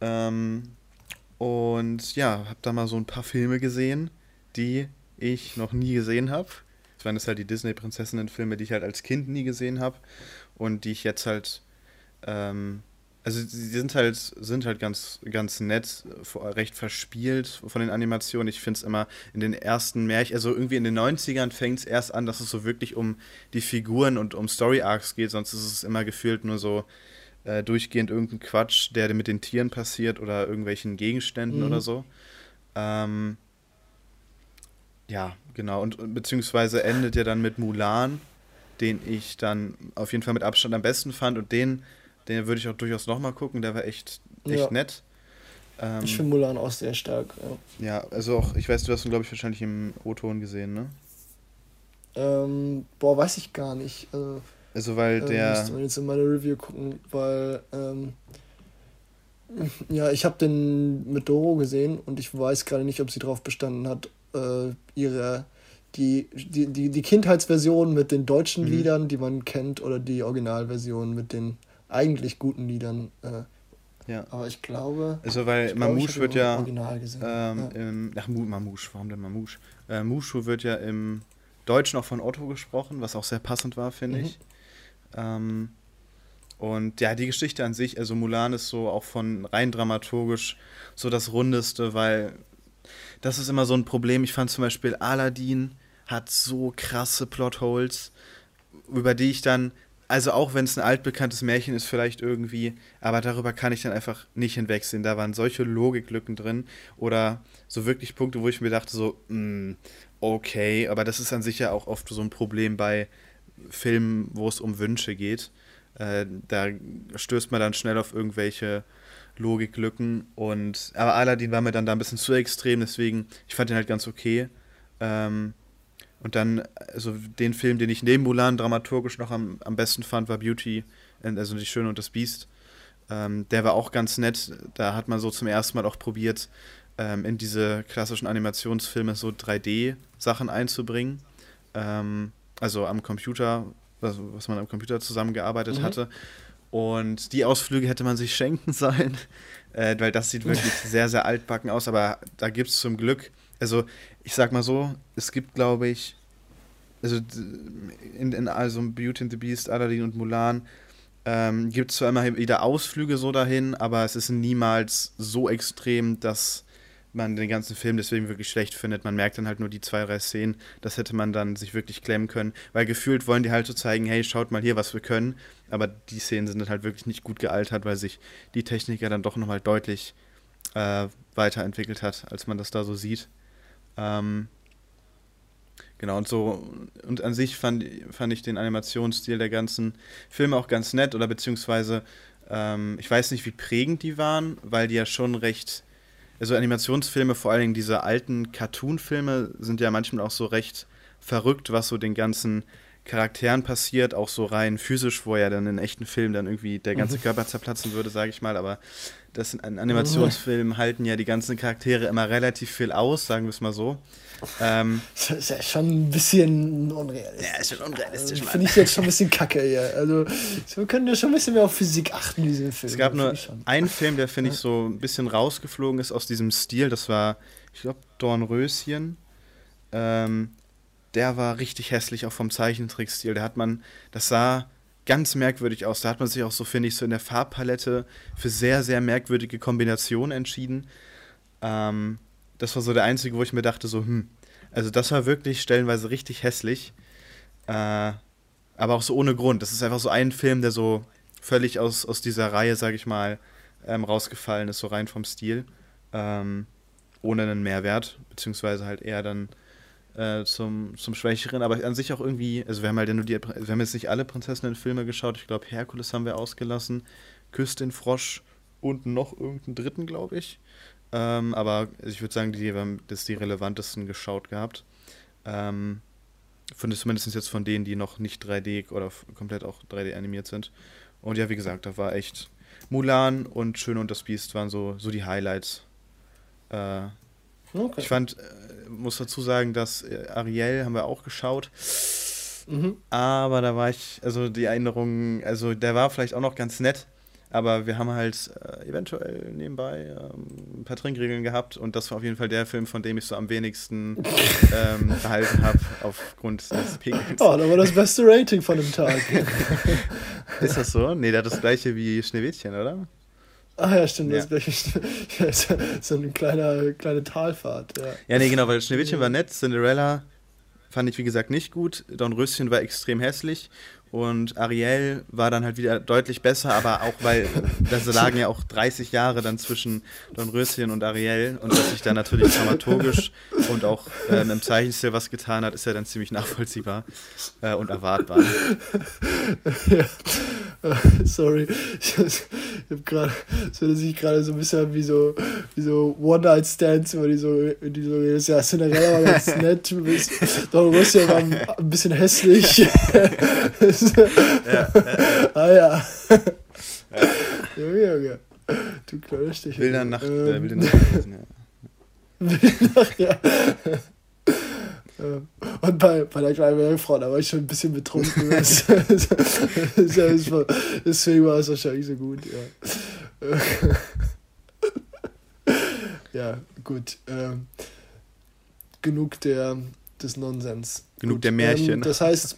Ähm, und ja, habe da mal so ein paar Filme gesehen, die ich noch nie gesehen habe. Das waren das halt die Disney-Prinzessinnen-Filme, die ich halt als Kind nie gesehen habe und die ich jetzt halt, ähm, also sie sind halt, sind halt ganz, ganz nett, recht verspielt von den Animationen. Ich finde es immer in den ersten Märchen, also irgendwie in den 90ern fängt es erst an, dass es so wirklich um die Figuren und um Story-Arcs geht, sonst ist es immer gefühlt nur so äh, durchgehend irgendein Quatsch, der mit den Tieren passiert oder irgendwelchen Gegenständen mhm. oder so. Ähm, ja, genau. Und beziehungsweise endet ja dann mit Mulan, den ich dann auf jeden Fall mit Abstand am besten fand. Und den, den würde ich auch durchaus nochmal gucken. Der war echt, echt ja. nett. Ähm, ich finde Mulan auch sehr stark. Ja. ja, also auch, ich weiß, du hast ihn, glaube ich, wahrscheinlich im O-Ton gesehen, ne? Ähm, boah, weiß ich gar nicht. Also, also weil äh, der. Müsste man jetzt in meine Review gucken, weil. Ähm, ja, ich habe den mit Doro gesehen und ich weiß gerade nicht, ob sie darauf bestanden hat, äh, ihre die, die, die, die Kindheitsversion mit den deutschen mhm. Liedern, die man kennt, oder die Originalversion mit den eigentlich guten Liedern. Äh, ja. Aber ich glaube. Also, weil Mamouche wird ja. Original gesehen. Ähm, ja. Im, ach, Mamouche, warum denn Mamouche? Äh, Mushu wird ja im Deutschen auch von Otto gesprochen, was auch sehr passend war, finde mhm. ich. Ähm, und ja, die Geschichte an sich, also Mulan ist so auch von rein dramaturgisch so das Rundeste, weil das ist immer so ein Problem. Ich fand zum Beispiel Aladdin hat so krasse Plotholes, über die ich dann, also auch wenn es ein altbekanntes Märchen ist, vielleicht irgendwie, aber darüber kann ich dann einfach nicht hinwegsehen. Da waren solche Logiklücken drin oder so wirklich Punkte, wo ich mir dachte, so, mh, hm, okay, aber das ist an sich ja auch oft so ein Problem bei Filmen, wo es um Wünsche geht. Äh, da stößt man dann schnell auf irgendwelche Logiklücken und aber Aladdin war mir dann da ein bisschen zu extrem, deswegen ich fand ihn halt ganz okay. Ähm, und dann, also den Film, den ich neben Mulan dramaturgisch noch am, am besten fand, war Beauty, also Die Schöne und das Biest. Ähm, der war auch ganz nett. Da hat man so zum ersten Mal auch probiert, ähm, in diese klassischen Animationsfilme so 3D-Sachen einzubringen. Ähm, also am Computer, also was man am Computer zusammengearbeitet mhm. hatte. Und die Ausflüge hätte man sich schenken sollen, äh, weil das sieht wirklich sehr, sehr altbacken aus. Aber da gibt es zum Glück also ich sag mal so, es gibt, glaube ich, also in, in also Beauty and the Beast, Aladdin und Mulan, ähm, gibt es zwar immer wieder Ausflüge so dahin, aber es ist niemals so extrem, dass man den ganzen Film deswegen wirklich schlecht findet. Man merkt dann halt nur die zwei, drei Szenen, das hätte man dann sich wirklich klemmen können, weil gefühlt wollen die halt so zeigen, hey, schaut mal hier, was wir können, aber die Szenen sind dann halt wirklich nicht gut gealtert, weil sich die Technik ja dann doch nochmal deutlich äh, weiterentwickelt hat, als man das da so sieht. Ähm, genau, und so, und an sich fand, fand ich den Animationsstil der ganzen Filme auch ganz nett, oder beziehungsweise, ähm, ich weiß nicht, wie prägend die waren, weil die ja schon recht, also Animationsfilme, vor allen Dingen diese alten Cartoon-Filme, sind ja manchmal auch so recht verrückt, was so den ganzen Charakteren passiert, auch so rein physisch, wo ja dann in echten Filmen dann irgendwie der ganze mhm. Körper zerplatzen würde, sage ich mal, aber das in Animationsfilmen halten ja die ganzen Charaktere immer relativ viel aus, sagen wir es mal so. Ähm, das ist ja schon ein bisschen unrealistisch. Ja, ist schon unrealistisch. Also, Finde ich jetzt schon ein bisschen kacke hier. Also, wir können ja schon ein bisschen mehr auf Physik achten, diesen Film. Es gab nur einen Film, der, finde ich, so ein bisschen rausgeflogen ist aus diesem Stil. Das war, ich glaube, Dornröschen. Ähm, der war richtig hässlich, auch vom Zeichentrickstil. Da hat man, das sah ganz merkwürdig aus. Da hat man sich auch so, finde ich, so in der Farbpalette für sehr, sehr merkwürdige Kombinationen entschieden. Ähm, das war so der einzige, wo ich mir dachte, so, hm, also das war wirklich stellenweise richtig hässlich. Äh, aber auch so ohne Grund. Das ist einfach so ein Film, der so völlig aus, aus dieser Reihe, sag ich mal, ähm, rausgefallen ist, so rein vom Stil. Ähm, ohne einen Mehrwert, beziehungsweise halt eher dann äh, zum, zum Schwächeren, aber an sich auch irgendwie, also wir haben halt ja nur die, wir haben jetzt nicht alle Prinzessinnen-Filme geschaut, ich glaube Herkules haben wir ausgelassen, Küss den Frosch und noch irgendeinen dritten, glaube ich. Ähm, aber ich würde sagen, die haben das die relevantesten geschaut gehabt. Ähm, von zumindest jetzt von denen, die noch nicht 3D oder komplett auch 3D animiert sind. Und ja, wie gesagt, da war echt Mulan und Schön und das Biest waren so, so die Highlights. Äh, okay. Ich fand, äh, muss dazu sagen, dass äh, Ariel haben wir auch geschaut. Mhm. Aber da war ich, also die Erinnerung, also der war vielleicht auch noch ganz nett, aber wir haben halt äh, eventuell nebenbei ähm, ein paar Trinkregeln gehabt und das war auf jeden Fall der Film, von dem ich so am wenigsten ähm, behalten habe, aufgrund des Pegels. Oh, da war das beste Rating von dem Tag. Ist das so? Nee, der hat das gleiche wie Schneewittchen, oder? Ah ja, stimmt, ja. das ist so eine kleine, kleine Talfahrt. Ja. ja, nee, genau, weil Schneewittchen war nett, Cinderella fand ich wie gesagt nicht gut, Dornröschen war extrem hässlich und Ariel war dann halt wieder deutlich besser, aber auch weil das lagen ja auch 30 Jahre dann zwischen Dornröschen und Ariel und dass sich da natürlich dramaturgisch und auch ähm, im Zeichenstil was getan hat, ist ja dann ziemlich nachvollziehbar äh, und erwartbar. Ja. Sorry, hab gerade, es würde sich gerade so ein bisschen wie so, wie so One-Night-Stands, wo die so, die so, das ist ja Cinderella war ganz nett, du bist, bist ja mal ein bisschen hässlich. ja, ja, ja. Ah ja. Junge, Junge. Du kleiner Stich. Wilder Nacht, ähm, äh, wilde Nacht gewesen, ja. wilde Nacht, ja. Und bei, bei der kleinen Meerjungfrau, da war ich schon ein bisschen betrunken. Deswegen war es wahrscheinlich so gut, ja. ja, gut. Ähm, genug der, des Nonsens. Genug gut, der Märchen. Ähm, das heißt,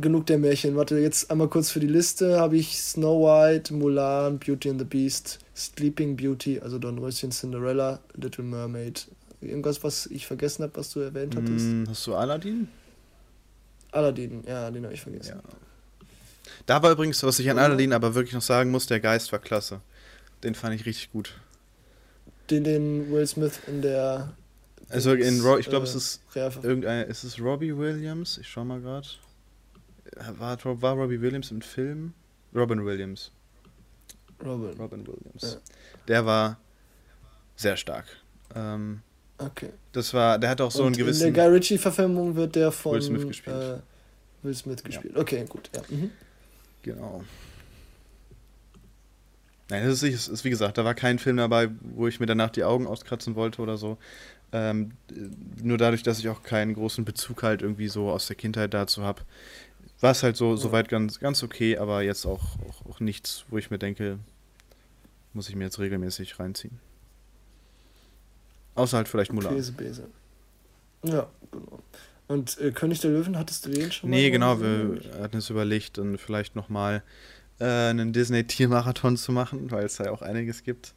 genug der Märchen. Warte, jetzt einmal kurz für die Liste habe ich Snow White, Mulan, Beauty and the Beast, Sleeping Beauty, also Dornröschen, Cinderella, Little Mermaid, Irgendwas, was ich vergessen habe, was du erwähnt hattest? Mm, hast du Aladdin? Aladdin, ja, den habe ich vergessen. Ja. Da war übrigens, was ich an Aladdin aber wirklich noch sagen muss, der Geist war klasse. Den fand ich richtig gut. Den, den Will Smith in der. Also in Ro ich glaube, äh, es ist irgendein. Ist es Robbie Williams? Ich schau mal gerade. War, war Robbie Williams im Film? Robin Williams. Robin. Robin Williams. Ja. Der war sehr stark. Ähm, Okay. Das war, der hat auch so Und einen gewissen. In der Guy Ritchie-Verfilmung wird der von Will Smith gespielt. Äh, Will Smith gespielt. Ja. Okay, gut, ja. Mhm. Genau. Nein, das ist, ist, wie gesagt, da war kein Film dabei, wo ich mir danach die Augen auskratzen wollte oder so. Ähm, nur dadurch, dass ich auch keinen großen Bezug halt irgendwie so aus der Kindheit dazu habe, war es halt so soweit ganz, ganz okay, aber jetzt auch, auch, auch nichts, wo ich mir denke, muss ich mir jetzt regelmäßig reinziehen. Außer halt vielleicht Mulan. Käsebese. Ja, genau. Und äh, König der Löwen, hattest du den schon mal? Nee, genau, wir hatten es überlegt, dann vielleicht nochmal äh, einen Disney-Tiermarathon zu machen, weil es da ja auch einiges gibt.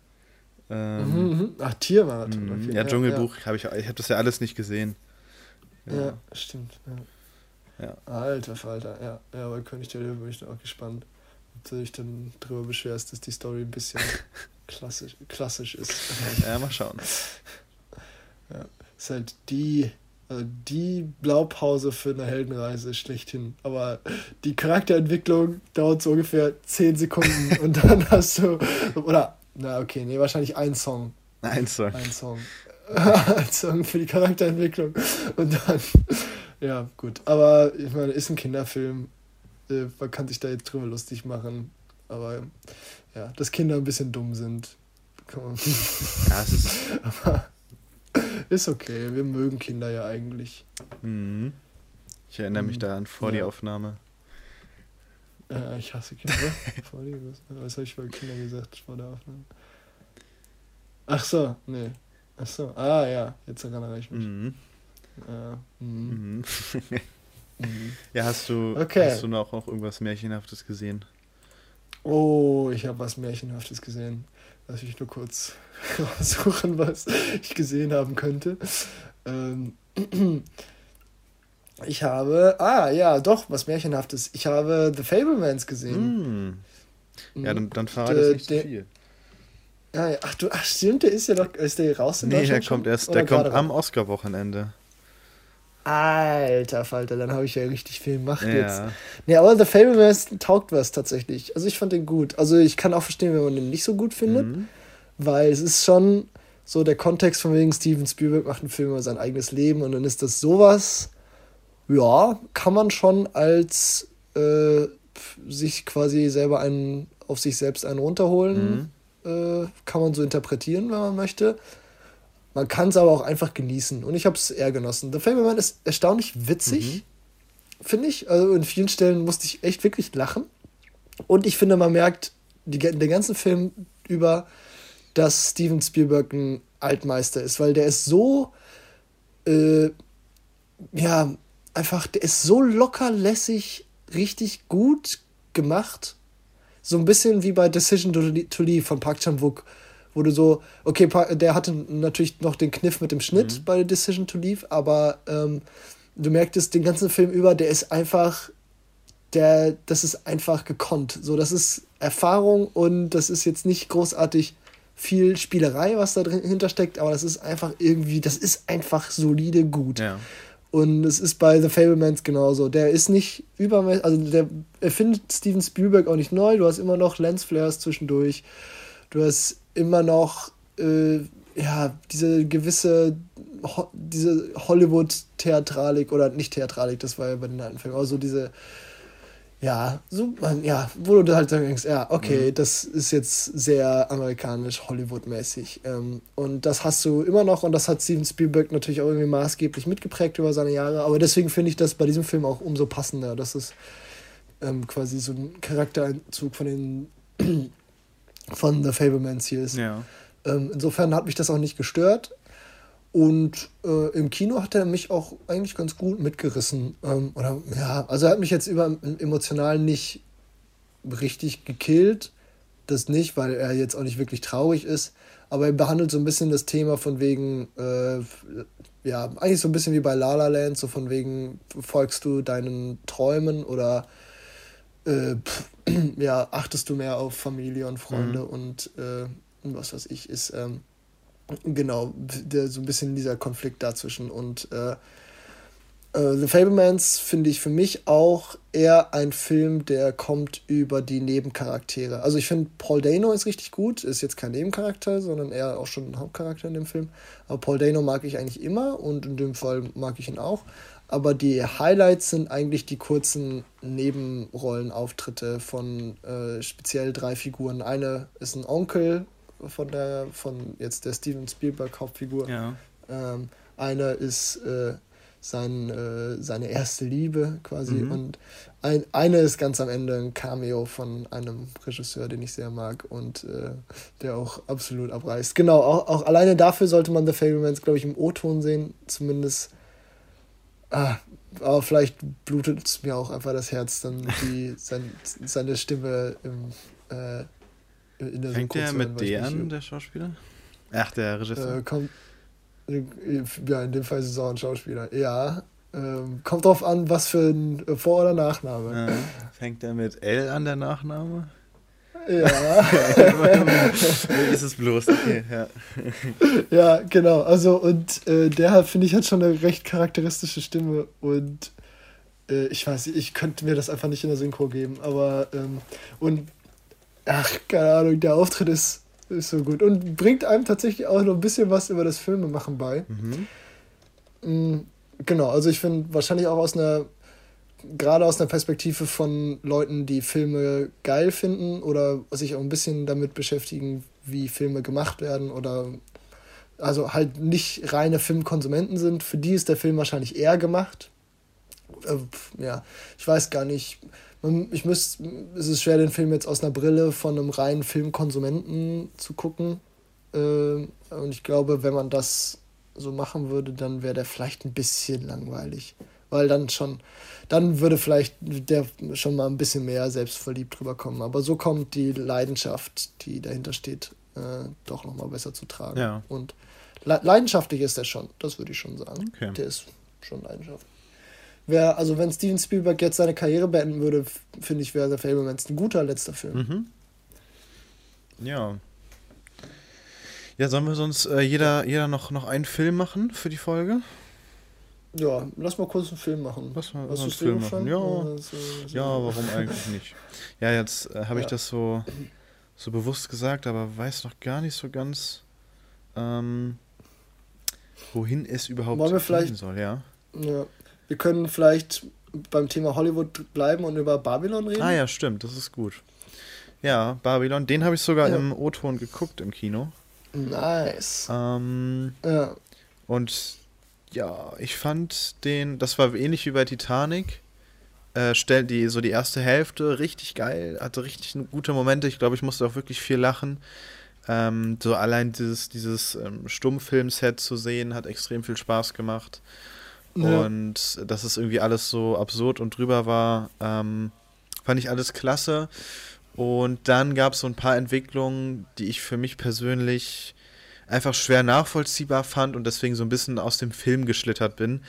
Ähm, mhm, mhm. Ach, Tiermarathon. Mhm. Okay. Ja, ja, Dschungelbuch, ja. habe ich, ich habe das ja alles nicht gesehen. Ja, ja stimmt. Ja. Alter Falter, ja. Ja, bei König der Löwen bin ich da auch gespannt. Ob du dich dann drüber beschwerst, dass die Story ein bisschen klassisch, klassisch ist. Ja, mal schauen. Ja, ist halt die, also die Blaupause für eine Heldenreise schlechthin. Aber die Charakterentwicklung dauert so ungefähr 10 Sekunden und dann hast du, oder, na okay, nee, wahrscheinlich ein Song. Ein Song. Ein Song. ein Song für die Charakterentwicklung. Und dann, ja, gut. Aber ich meine, ist ein Kinderfilm. Äh, man kann sich da jetzt drüber lustig machen. Aber ja, dass Kinder ein bisschen dumm sind. Ja, es ist. Aber ist okay, wir mögen Kinder ja eigentlich. Mhm. Ich erinnere mich mhm. da an vor ja. die Aufnahme. Äh, ich hasse Kinder. vor die, was, was habe ich bei Kinder gesagt vor der Aufnahme? Ach so, nee. Ach so, ah ja, jetzt erinnere ich mich. Mhm. Ja, mhm. mhm. ja, hast du, okay. hast du noch, noch irgendwas Märchenhaftes gesehen? Oh, ich habe was Märchenhaftes gesehen. Lass mich nur kurz suchen, was ich gesehen haben könnte. Ähm, ich habe, ah ja, doch, was Märchenhaftes. Ich habe The Fablemans gesehen. Mm. Ja, dann, dann verrate ich nicht zu viel. Ja, ja, ach, du, ach stimmt, der ist ja doch, ist der raus in Nee, der kommt erst, der kommt am Oscar-Wochenende. Alter Falter, dann habe ich ja richtig viel Macht ja. jetzt. Nee, aber The Fablemans taugt was tatsächlich. Also ich fand den gut. Also ich kann auch verstehen, wenn man den nicht so gut findet, mhm. weil es ist schon so der Kontext von wegen Steven Spielberg macht einen Film über sein eigenes Leben und dann ist das sowas, ja, kann man schon als äh, sich quasi selber einen, auf sich selbst einen runterholen, mhm. äh, kann man so interpretieren, wenn man möchte. Man kann es aber auch einfach genießen. Und ich habe es eher genossen. The Fableman ist erstaunlich witzig, mhm. finde ich. Also in vielen Stellen musste ich echt wirklich lachen. Und ich finde, man merkt die, den ganzen Film über, dass Steven Spielberg ein Altmeister ist, weil der ist so, äh, ja, einfach, der ist so locker lässig, richtig gut gemacht. So ein bisschen wie bei Decision to Leave von Park Chan-wook wo du so, okay, der hatte natürlich noch den Kniff mit dem Schnitt mhm. bei Decision to Leave, aber ähm, du merktest den ganzen Film über, der ist einfach, der, das ist einfach gekonnt. So, das ist Erfahrung und das ist jetzt nicht großartig viel Spielerei, was da dahinter steckt, aber das ist einfach irgendwie, das ist einfach solide gut. Ja. Und es ist bei The Fablemans genauso. Der ist nicht übermäßig, also der erfindet Steven Spielberg auch nicht neu. Du hast immer noch Lensflares zwischendurch. Du hast immer noch äh, ja, diese gewisse Ho diese Hollywood-Theatralik oder nicht Theatralik, das war ja bei den alten Filmen, also diese ja, so, ja, wo du halt denkst, ja, okay, mhm. das ist jetzt sehr amerikanisch, Hollywood-mäßig. Ähm, und das hast du immer noch und das hat Steven Spielberg natürlich auch irgendwie maßgeblich mitgeprägt über seine Jahre. Aber deswegen finde ich das bei diesem Film auch umso passender, dass es ähm, quasi so ein Charaktereinzug von den von The Fablemans hier ist. Ja. Ähm, insofern hat mich das auch nicht gestört. Und äh, im Kino hat er mich auch eigentlich ganz gut mitgerissen. Ähm, oder ja, also er hat mich jetzt über emotional nicht richtig gekillt. Das nicht, weil er jetzt auch nicht wirklich traurig ist. Aber er behandelt so ein bisschen das Thema von wegen, äh, ja, eigentlich so ein bisschen wie bei La La Land, so von wegen, folgst du deinen Träumen oder äh, pff, ja, achtest du mehr auf Familie und Freunde mhm. und äh, was weiß ich, ist ähm, Genau, der, so ein bisschen dieser Konflikt dazwischen. Und äh, äh, The Fablemans finde ich für mich auch eher ein Film, der kommt über die Nebencharaktere. Also ich finde, Paul Dano ist richtig gut, ist jetzt kein Nebencharakter, sondern eher auch schon ein Hauptcharakter in dem Film. Aber Paul Dano mag ich eigentlich immer und in dem Fall mag ich ihn auch. Aber die Highlights sind eigentlich die kurzen Nebenrollenauftritte von äh, speziell drei Figuren. Eine ist ein Onkel von der, von jetzt der Steven Spielberg Hauptfigur. Ja. Ähm, einer ist äh, sein, äh, seine erste Liebe quasi mhm. und ein, eine ist ganz am Ende ein Cameo von einem Regisseur, den ich sehr mag und äh, der auch absolut abreißt. Genau, auch, auch alleine dafür sollte man The Fablemans, glaube ich, im O-Ton sehen, zumindest. Ah, aber vielleicht blutet es mir auch einfach das Herz, dann die, sein, seine Stimme im, äh, in der Fängt der mit D an, der Schauspieler? Ach, der Regisseur. Äh, kommt, ja, in dem Fall ist es auch ein Schauspieler. Ja. Ähm, kommt drauf an, was für ein Vor- oder Nachname. Ja. Fängt der mit L an, der Nachname? Ja. ist es bloß, okay, ja. ja, genau. Also, und äh, der, finde ich, hat schon eine recht charakteristische Stimme und äh, ich weiß nicht, ich könnte mir das einfach nicht in der Synchro geben, aber ähm, und ach, keine Ahnung, der Auftritt ist, ist so gut und bringt einem tatsächlich auch noch ein bisschen was über das Filmemachen bei. Mhm. Mm, genau, also ich finde wahrscheinlich auch aus einer, gerade aus einer Perspektive von Leuten, die Filme geil finden oder sich auch ein bisschen damit beschäftigen, wie Filme gemacht werden oder also halt nicht reine Filmkonsumenten sind, für die ist der Film wahrscheinlich eher gemacht. Äh, ja, ich weiß gar nicht ich müsste, es ist schwer, den Film jetzt aus einer Brille von einem reinen Filmkonsumenten zu gucken. Ähm, und ich glaube, wenn man das so machen würde, dann wäre der vielleicht ein bisschen langweilig. Weil dann schon, dann würde vielleicht der schon mal ein bisschen mehr selbstverliebt drüber kommen. Aber so kommt die Leidenschaft, die dahinter steht, äh, doch nochmal besser zu tragen. Ja. Und leidenschaftlich ist er schon, das würde ich schon sagen. Okay. Der ist schon leidenschaftlich wäre, also wenn Steven Spielberg jetzt seine Karriere beenden würde, finde ich, wäre The Fablemans ein guter letzter Film. Mhm. Ja. Ja, sollen wir sonst äh, jeder, jeder noch, noch einen Film machen für die Folge? Ja, lass mal kurz einen Film machen. Lass mal einen Film machen. Ja, so, so. ja, warum eigentlich nicht? Ja, jetzt äh, habe ja. ich das so, so bewusst gesagt, aber weiß noch gar nicht so ganz, ähm, wohin es überhaupt gehen soll, ja. Ja, wir können vielleicht beim Thema Hollywood bleiben und über Babylon reden. Ah ja, stimmt, das ist gut. Ja, Babylon, den habe ich sogar ja. im O-Ton geguckt im Kino. Nice. Ähm, ja. Und ja, ich fand den, das war ähnlich wie bei Titanic. Äh, die so die erste Hälfte richtig geil, hatte richtig gute Momente. Ich glaube, ich musste auch wirklich viel lachen. Ähm, so allein dieses, dieses ähm, Stummfilm-Set zu sehen, hat extrem viel Spaß gemacht. Ja. Und dass es irgendwie alles so absurd und drüber war, ähm, fand ich alles klasse. Und dann gab es so ein paar Entwicklungen, die ich für mich persönlich einfach schwer nachvollziehbar fand und deswegen so ein bisschen aus dem Film geschlittert bin,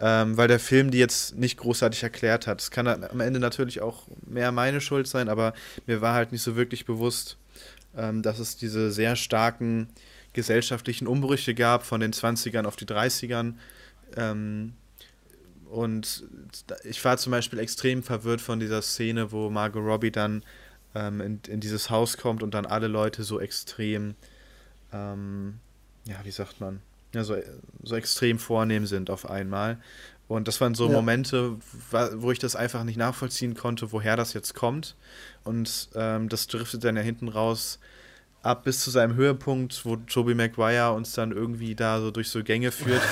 ähm, weil der Film die jetzt nicht großartig erklärt hat. Es kann am Ende natürlich auch mehr meine Schuld sein, aber mir war halt nicht so wirklich bewusst, ähm, dass es diese sehr starken gesellschaftlichen Umbrüche gab von den 20ern auf die 30ern ähm, und ich war zum Beispiel extrem verwirrt von dieser Szene, wo Margot Robbie dann ähm, in, in dieses Haus kommt und dann alle Leute so extrem, ähm, ja, wie sagt man, ja, so, so extrem vornehm sind auf einmal. Und das waren so ja. Momente, wo ich das einfach nicht nachvollziehen konnte, woher das jetzt kommt. Und ähm, das driftet dann ja hinten raus ab bis zu seinem Höhepunkt, wo Toby Maguire uns dann irgendwie da so durch so Gänge führt.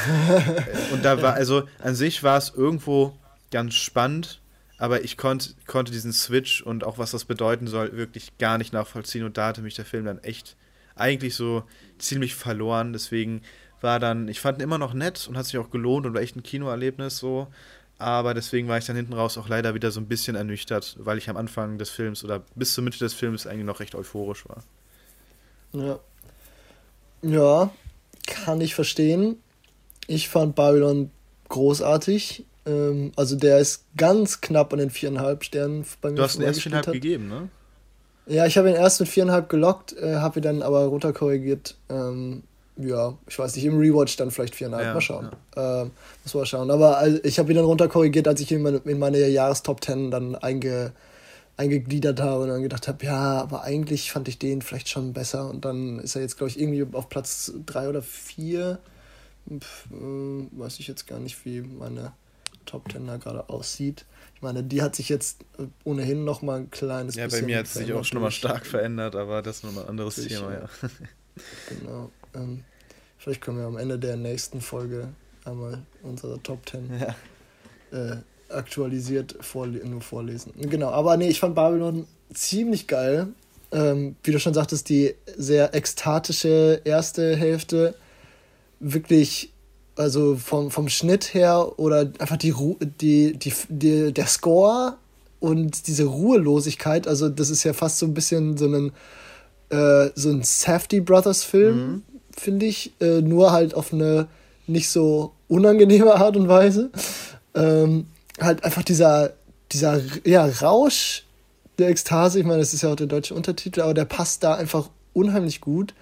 und da war, also an sich war es irgendwo ganz spannend, aber ich konnt, konnte diesen Switch und auch was das bedeuten soll, wirklich gar nicht nachvollziehen. Und da hatte mich der Film dann echt eigentlich so ziemlich verloren. Deswegen war dann, ich fand ihn immer noch nett und hat sich auch gelohnt und war echt ein Kinoerlebnis so. Aber deswegen war ich dann hinten raus auch leider wieder so ein bisschen ernüchtert, weil ich am Anfang des Films oder bis zur Mitte des Films eigentlich noch recht euphorisch war. Ja. Ja, kann ich verstehen. Ich fand Babylon großartig. Ähm, also der ist ganz knapp an den viereinhalb Sternen bei mir. Du hast den erst viereinhalb gegeben, ne? Ja, ich habe ihn erst mit viereinhalb gelockt, äh, habe ihn dann aber runterkorrigiert. Ähm, ja, ich weiß nicht, im Rewatch dann vielleicht viereinhalb. Ja, mal schauen. Ja. Ähm, muss mal schauen. Aber also, ich habe ihn dann runterkorrigiert, als ich ihn in meine Jahrestop 10 dann einge, eingegliedert habe und dann gedacht habe, ja, aber eigentlich fand ich den vielleicht schon besser. Und dann ist er jetzt, glaube ich, irgendwie auf Platz drei oder vier. Pff, äh, weiß ich jetzt gar nicht, wie meine Top 10 da gerade aussieht. Ich meine, die hat sich jetzt äh, ohnehin noch mal ein kleines ja, bisschen. Ja, bei mir hat es sich auch schon mal stark verändert, aber das ist nochmal ein anderes Sicher. Thema, ja. genau. Ähm, vielleicht können wir am Ende der nächsten Folge einmal unsere Top 10 ja. äh, aktualisiert vorle nur vorlesen. Genau, aber nee, ich fand Babylon ziemlich geil. Ähm, wie du schon sagtest, die sehr ekstatische erste Hälfte wirklich, also vom, vom Schnitt her oder einfach die, Ru die, die, die, der Score und diese Ruhelosigkeit, also das ist ja fast so ein bisschen so ein, äh, so ein Safety Brothers Film, mhm. finde ich, äh, nur halt auf eine nicht so unangenehme Art und Weise. Ähm, halt einfach dieser, dieser ja, Rausch der Ekstase, ich meine, das ist ja auch der deutsche Untertitel, aber der passt da einfach unheimlich gut.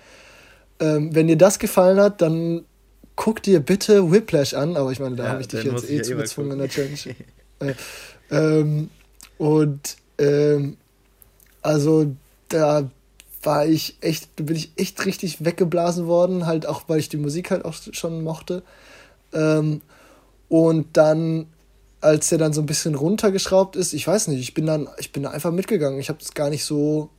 Ähm, wenn dir das gefallen hat, dann guck dir bitte Whiplash an, aber ich meine, da ja, habe ich dich jetzt eh zugezwungen in der Challenge. äh, ähm, und ähm, also da war ich echt, da bin ich echt richtig weggeblasen worden, halt auch, weil ich die Musik halt auch schon mochte. Ähm, und dann als er dann so ein bisschen runtergeschraubt ist, ich weiß nicht, ich bin dann, ich bin da einfach mitgegangen. Ich habe es gar nicht so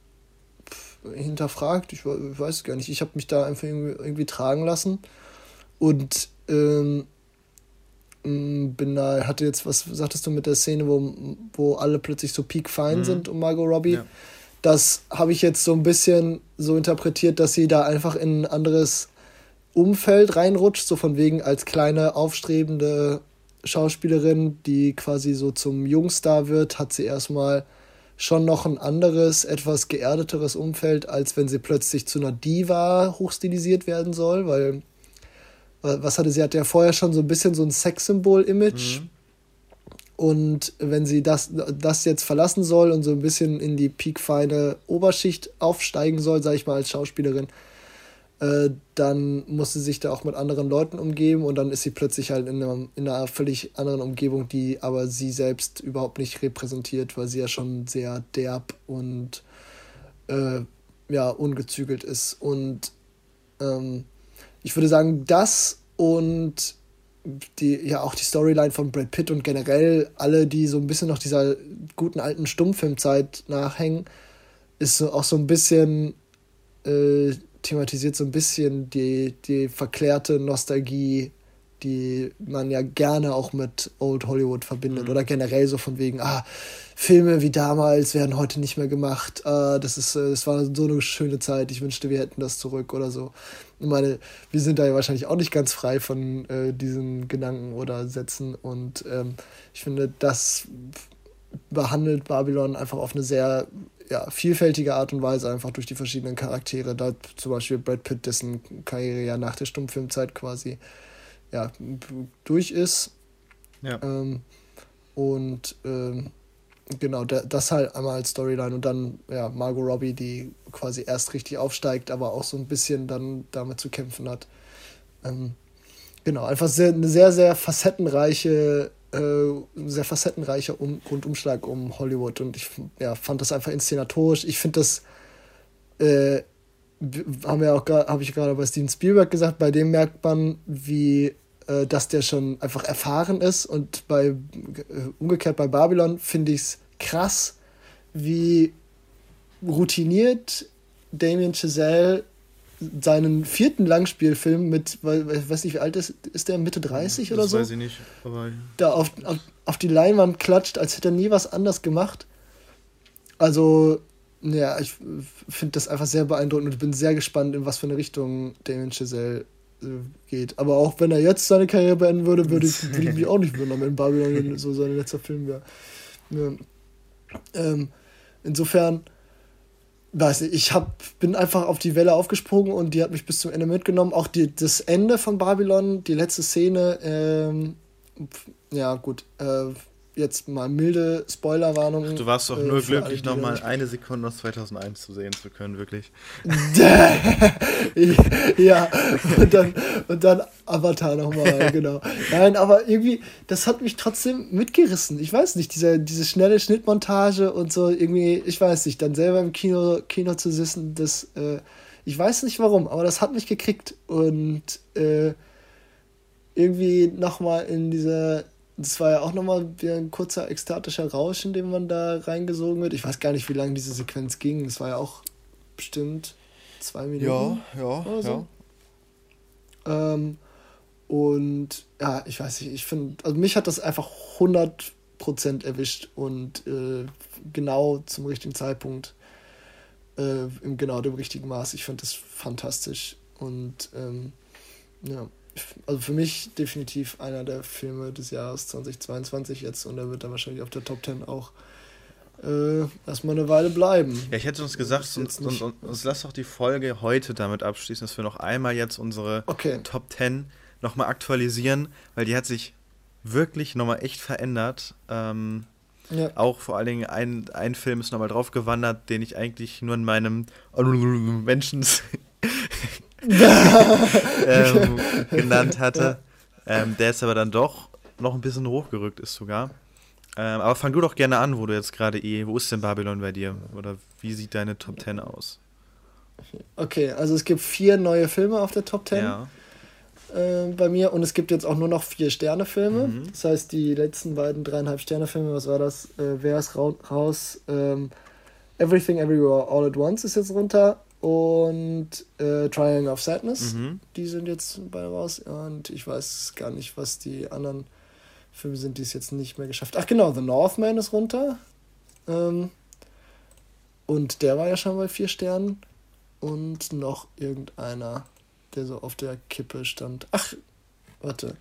hinterfragt, ich, ich weiß es gar nicht. Ich habe mich da einfach irgendwie, irgendwie, tragen lassen und ähm, bin da, hatte jetzt, was sagtest du mit der Szene, wo, wo alle plötzlich so peak fein mhm. sind um Margot Robbie? Ja. Das habe ich jetzt so ein bisschen so interpretiert, dass sie da einfach in ein anderes Umfeld reinrutscht, so von wegen als kleine aufstrebende Schauspielerin, die quasi so zum Jungstar wird, hat sie erstmal schon noch ein anderes, etwas geerdeteres Umfeld, als wenn sie plötzlich zu einer Diva hochstilisiert werden soll, weil was hatte sie? Hatte ja vorher schon so ein bisschen so ein Sexsymbol-Image. Mhm. Und wenn sie das, das jetzt verlassen soll und so ein bisschen in die peakfeine Oberschicht aufsteigen soll, sag ich mal, als Schauspielerin, äh, dann muss sie sich da auch mit anderen Leuten umgeben und dann ist sie plötzlich halt in einer, in einer völlig anderen Umgebung, die aber sie selbst überhaupt nicht repräsentiert, weil sie ja schon sehr derb und äh, ja, ungezügelt ist. Und ähm, ich würde sagen, das und die, ja auch die Storyline von Brad Pitt und generell alle, die so ein bisschen noch dieser guten alten Stummfilmzeit nachhängen, ist so auch so ein bisschen äh, thematisiert so ein bisschen die, die verklärte Nostalgie, die man ja gerne auch mit Old Hollywood verbindet. Mhm. Oder generell so von wegen, ah, Filme wie damals werden heute nicht mehr gemacht. Ah, das, ist, äh, das war so eine schöne Zeit. Ich wünschte, wir hätten das zurück oder so. Ich meine, wir sind da ja wahrscheinlich auch nicht ganz frei von äh, diesen Gedanken oder Sätzen. Und ähm, ich finde, das behandelt Babylon einfach auf eine sehr ja, vielfältige Art und Weise, einfach durch die verschiedenen Charaktere. Da zum Beispiel Brad Pitt, dessen Karriere ja nach der Stummfilmzeit quasi ja, durch ist. Ja. Ähm, und ähm, genau, das halt einmal als Storyline und dann ja, Margot Robbie, die quasi erst richtig aufsteigt, aber auch so ein bisschen dann damit zu kämpfen hat. Ähm, genau, einfach sehr, eine sehr, sehr facettenreiche äh, sehr facettenreicher um Rundumschlag um Hollywood und ich ja, fand das einfach inszenatorisch. Ich finde das, äh, haben wir auch habe ich gerade bei Steven Spielberg gesagt, bei dem merkt man, wie äh, dass der schon einfach erfahren ist und bei äh, umgekehrt bei Babylon finde ich es krass, wie routiniert Damien Chazelle seinen vierten Langspielfilm mit, weil, weiß nicht, wie alt ist, ist der Mitte 30 das oder so? Weiß ich nicht, aber. Da auf, auf, auf die Leinwand klatscht, als hätte er nie was anders gemacht. Also, ja, ich finde das einfach sehr beeindruckend und bin sehr gespannt, in was für eine Richtung Damien Chazelle äh, geht. Aber auch wenn er jetzt seine Karriere beenden würde, würde ich, würde ich mich auch nicht wundern, wenn Babylon so sein letzter Film wäre. Ja. Ähm, insofern weiß nicht, ich hab, bin einfach auf die Welle aufgesprungen und die hat mich bis zum Ende mitgenommen. Auch die, das Ende von Babylon, die letzte Szene, ähm, ja gut, äh, jetzt mal milde Spoilerwarnung. Du warst doch äh, nur glücklich, nochmal eine Sekunde aus 2001 zu sehen zu können, wirklich. ja, und dann, und dann Avatar nochmal, genau. Nein, aber irgendwie, das hat mich trotzdem mitgerissen. Ich weiß nicht, diese, diese schnelle Schnittmontage und so, irgendwie, ich weiß nicht, dann selber im Kino, Kino zu sitzen, das, äh, ich weiß nicht warum, aber das hat mich gekriegt und äh, irgendwie nochmal in dieser das war ja auch nochmal wieder ein kurzer ekstatischer Rausch, in dem man da reingesogen wird. Ich weiß gar nicht, wie lange diese Sequenz ging. Das war ja auch bestimmt zwei Minuten. Ja, ja, oder so. ja. Ähm, und ja, ich weiß nicht, ich finde, also mich hat das einfach 100% erwischt und äh, genau zum richtigen Zeitpunkt, äh, im genau dem richtigen Maß. Ich finde das fantastisch und ähm, ja also für mich definitiv einer der Filme des Jahres 2022 jetzt und er wird dann wahrscheinlich auf der Top 10 auch äh, erstmal eine Weile bleiben. Ja, ich hätte uns gesagt, uns, uns, uns lass doch die Folge heute damit abschließen, dass wir noch einmal jetzt unsere okay. Top 10 nochmal aktualisieren, weil die hat sich wirklich nochmal echt verändert. Ähm, ja. Auch vor allen Dingen ein, ein Film ist nochmal drauf gewandert, den ich eigentlich nur in meinem Menschen ähm, genannt hatte. Ähm, der ist aber dann doch noch ein bisschen hochgerückt ist sogar. Ähm, aber fang du doch gerne an, wo du jetzt gerade eh, wo ist denn Babylon bei dir? Oder wie sieht deine Top 10 aus? Okay, also es gibt vier neue Filme auf der Top 10 ja. äh, bei mir und es gibt jetzt auch nur noch vier Sterne-Filme. Mhm. Das heißt, die letzten beiden dreieinhalb Sterne-Filme, was war das? Äh, wer ist raus? Ähm, Everything Everywhere All at Once ist jetzt runter und äh, Triangle of Sadness. Mhm. Die sind jetzt bei raus. Und ich weiß gar nicht, was die anderen Filme sind, die es jetzt nicht mehr geschafft Ach genau, The Northman ist runter. Ähm, und der war ja schon bei vier Sternen. Und noch irgendeiner, der so auf der Kippe stand. Ach, warte.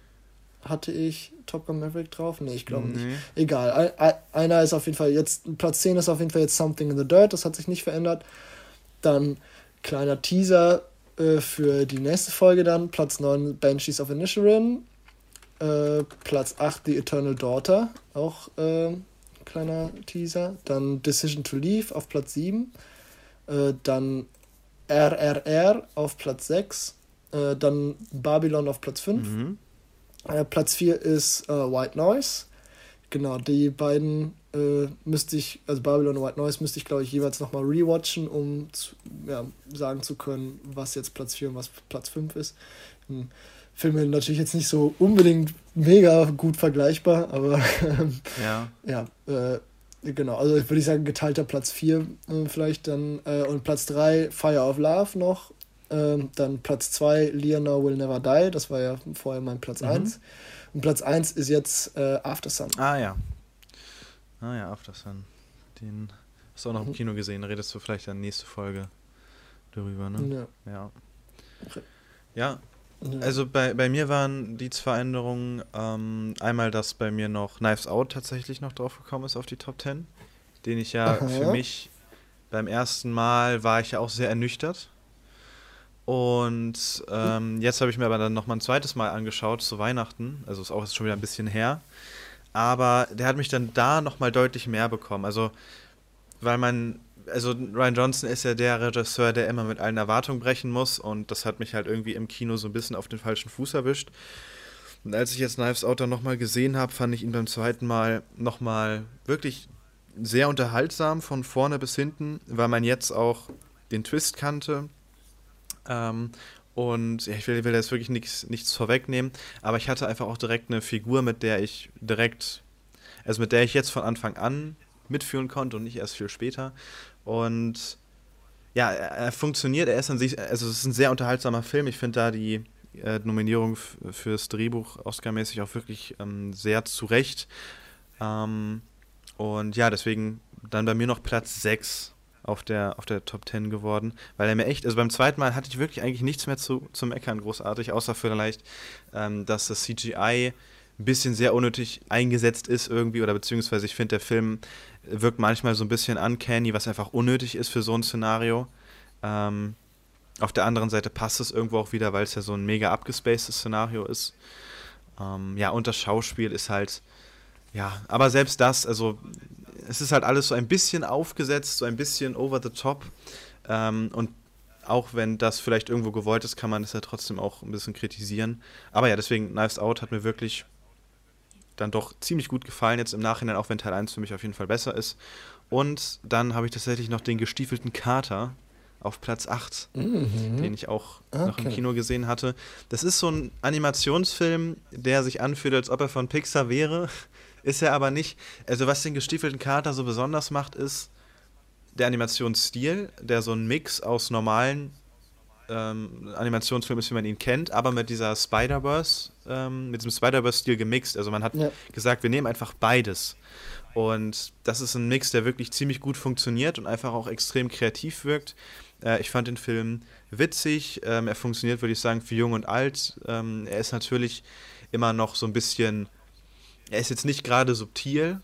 Hatte ich Top Gun Maverick drauf? Nee, ich glaube nee. nicht. Egal. einer ist auf jeden Fall jetzt, Platz 10 ist auf jeden Fall jetzt Something in the Dirt, das hat sich nicht verändert. Dann kleiner Teaser äh, für die nächste Folge dann. Platz 9 Banshees of Inisherin. Äh, Platz 8 The Eternal Daughter. Auch äh, kleiner Teaser. Dann Decision to Leave auf Platz 7. Äh, dann RRR auf Platz 6. Äh, dann Babylon auf Platz 5. Mhm. Äh, Platz 4 ist White Noise. Genau, die beiden äh, müsste ich, also Babylon White Noise müsste ich, glaube ich, jeweils nochmal rewatchen, um zu, ja, sagen zu können, was jetzt Platz 4 und was Platz 5 ist. Hm. Filme natürlich jetzt nicht so unbedingt mega gut vergleichbar, aber ja, ja äh, genau, also würde ich sagen, geteilter Platz 4 äh, vielleicht dann äh, und Platz 3 Fire of Love noch, ähm, dann Platz 2 Leonor Will Never Die, das war ja vorher mein Platz mhm. 1 und Platz 1 ist jetzt äh, After Sun. Ah ja, Ah ja, After Sun. Den hast du auch noch im. Kino gesehen. Redest du vielleicht in der nächsten Folge darüber, ne? Ja. Ja. Ja, also bei, bei mir waren die zwei Änderungen ähm, einmal, dass bei mir noch Knives Out tatsächlich noch drauf gekommen ist auf die Top 10, den ich ja Aha. für mich beim ersten Mal war ich ja auch sehr ernüchtert. Und ähm, jetzt habe ich mir aber dann noch mal ein zweites Mal angeschaut zu Weihnachten, also ist auch schon wieder ein bisschen her aber der hat mich dann da nochmal deutlich mehr bekommen. Also, weil man, also Ryan Johnson ist ja der Regisseur, der immer mit allen Erwartungen brechen muss und das hat mich halt irgendwie im Kino so ein bisschen auf den falschen Fuß erwischt. Und als ich jetzt Knives Out dann nochmal gesehen habe, fand ich ihn beim zweiten Mal nochmal wirklich sehr unterhaltsam von vorne bis hinten, weil man jetzt auch den Twist kannte. Ähm, und ja, ich will, will jetzt wirklich nichts, nichts vorwegnehmen, aber ich hatte einfach auch direkt eine Figur, mit der ich direkt, also mit der ich jetzt von Anfang an mitführen konnte und nicht erst viel später. Und ja, er, er funktioniert, er ist an sich, also es ist ein sehr unterhaltsamer Film. Ich finde da die äh, Nominierung fürs Drehbuch Oscar-mäßig auch wirklich ähm, sehr zurecht. Ähm, und ja, deswegen dann bei mir noch Platz 6 auf der, auf der Top 10 geworden, weil er mir echt, also beim zweiten Mal hatte ich wirklich eigentlich nichts mehr zu, zu meckern, großartig, außer vielleicht, ähm, dass das CGI ein bisschen sehr unnötig eingesetzt ist irgendwie, oder beziehungsweise ich finde, der Film wirkt manchmal so ein bisschen uncanny, was einfach unnötig ist für so ein Szenario. Ähm, auf der anderen Seite passt es irgendwo auch wieder, weil es ja so ein mega abgespacedes Szenario ist. Ähm, ja, und das Schauspiel ist halt, ja, aber selbst das, also es ist halt alles so ein bisschen aufgesetzt, so ein bisschen over the top. Ähm, und auch wenn das vielleicht irgendwo gewollt ist, kann man es ja trotzdem auch ein bisschen kritisieren. Aber ja, deswegen Knives Out hat mir wirklich dann doch ziemlich gut gefallen jetzt im Nachhinein, auch wenn Teil 1 für mich auf jeden Fall besser ist. Und dann habe ich tatsächlich noch den gestiefelten Kater auf Platz 8, mhm. den ich auch okay. noch im Kino gesehen hatte. Das ist so ein Animationsfilm, der sich anfühlt, als ob er von Pixar wäre. Ist er aber nicht. Also, was den gestiefelten Kater so besonders macht, ist der Animationsstil, der so ein Mix aus normalen ähm, Animationsfilm ist, wie man ihn kennt, aber mit dieser Spider-Verse, ähm, mit diesem Spider-Verse-Stil gemixt. Also man hat ja. gesagt, wir nehmen einfach beides. Und das ist ein Mix, der wirklich ziemlich gut funktioniert und einfach auch extrem kreativ wirkt. Äh, ich fand den Film witzig. Ähm, er funktioniert, würde ich sagen, für jung und alt. Ähm, er ist natürlich immer noch so ein bisschen, er ist jetzt nicht gerade subtil,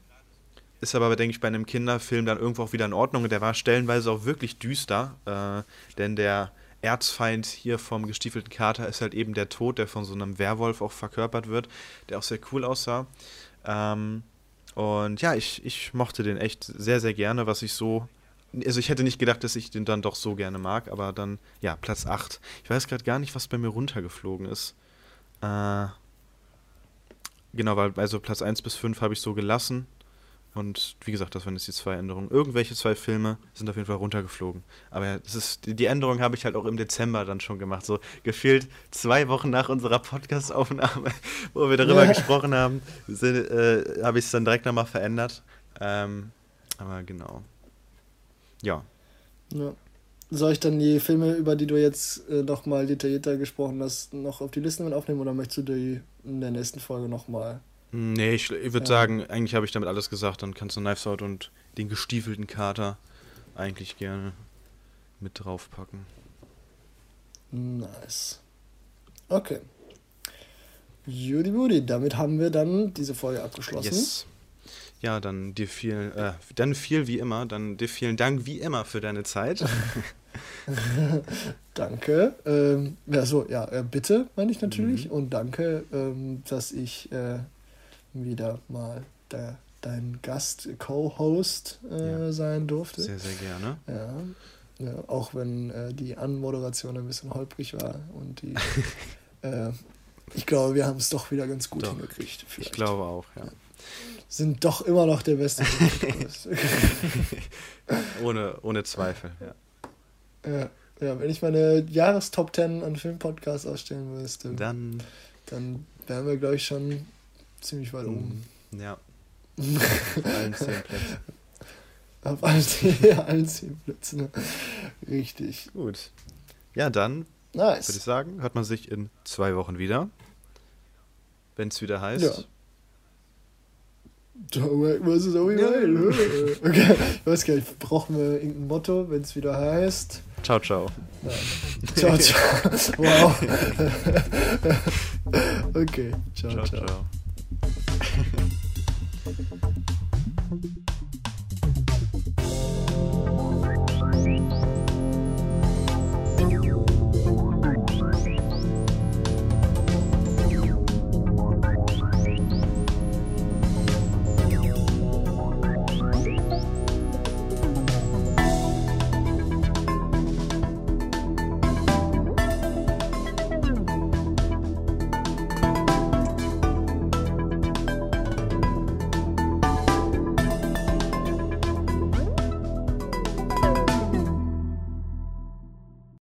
ist aber, denke ich, bei einem Kinderfilm dann irgendwo auch wieder in Ordnung. Der war stellenweise auch wirklich düster, äh, denn der Erzfeind hier vom gestiefelten Kater ist halt eben der Tod, der von so einem Werwolf auch verkörpert wird, der auch sehr cool aussah. Ähm, und ja, ich, ich mochte den echt sehr, sehr gerne, was ich so. Also ich hätte nicht gedacht, dass ich den dann doch so gerne mag, aber dann, ja, Platz 8. Ich weiß gerade gar nicht, was bei mir runtergeflogen ist. Äh, genau, weil also Platz 1 bis 5 habe ich so gelassen. Und wie gesagt, das waren jetzt die zwei Änderungen. Irgendwelche zwei Filme sind auf jeden Fall runtergeflogen. Aber das ist, die Änderung habe ich halt auch im Dezember dann schon gemacht. So gefühlt zwei Wochen nach unserer Podcast-Aufnahme, wo wir darüber ja. gesprochen haben, äh, habe ich es dann direkt nochmal verändert. Ähm, aber genau. Ja. ja. Soll ich dann die Filme, über die du jetzt äh, nochmal detaillierter gesprochen hast, noch auf die Liste mit aufnehmen oder möchtest du die in der nächsten Folge nochmal Nee, ich, ich würde ja. sagen, eigentlich habe ich damit alles gesagt. Dann kannst du Knives Out und den gestiefelten Kater eigentlich gerne mit draufpacken. Nice. Okay. Judy Booty, damit haben wir dann diese Folge abgeschlossen. Yes. Ja, dann dir viel, äh, dann viel wie immer, dann dir vielen Dank wie immer für deine Zeit. danke. Ähm, ja, so, ja, äh, bitte, meine ich natürlich. Mhm. Und danke, ähm, dass ich äh, wieder mal der, dein Gast, Co-Host äh, ja. sein durfte. Sehr, sehr gerne. Ja, ja auch wenn äh, die Anmoderation ein bisschen holprig war und die. äh, ich glaube, wir haben es doch wieder ganz gut doch, hingekriegt. Vielleicht. Ich glaube auch, ja. ja. Sind doch immer noch der beste. ohne, ohne Zweifel, ja. Ja, ja, wenn ich meine Jahrestop 10 an Filmpodcasts ausstellen müsste, dann, dann wären wir, glaube ich, schon ziemlich weit oben. Mhm. Ja. Auf allen zehn Plätzen. Auf allen zehn, allen zehn Plätzen. Richtig. Gut. Ja, dann nice. würde ich sagen, hört man sich in zwei Wochen wieder. Wenn es wieder heißt. Ja. Tauwerk muss es auch nicht. Okay, ich weiß gar nicht, brauchen wir irgendein Motto, wenn es wieder heißt. Ciao, ciao. Nein. Ciao, ciao. wow. okay, ciao, ciao. ciao. ciao.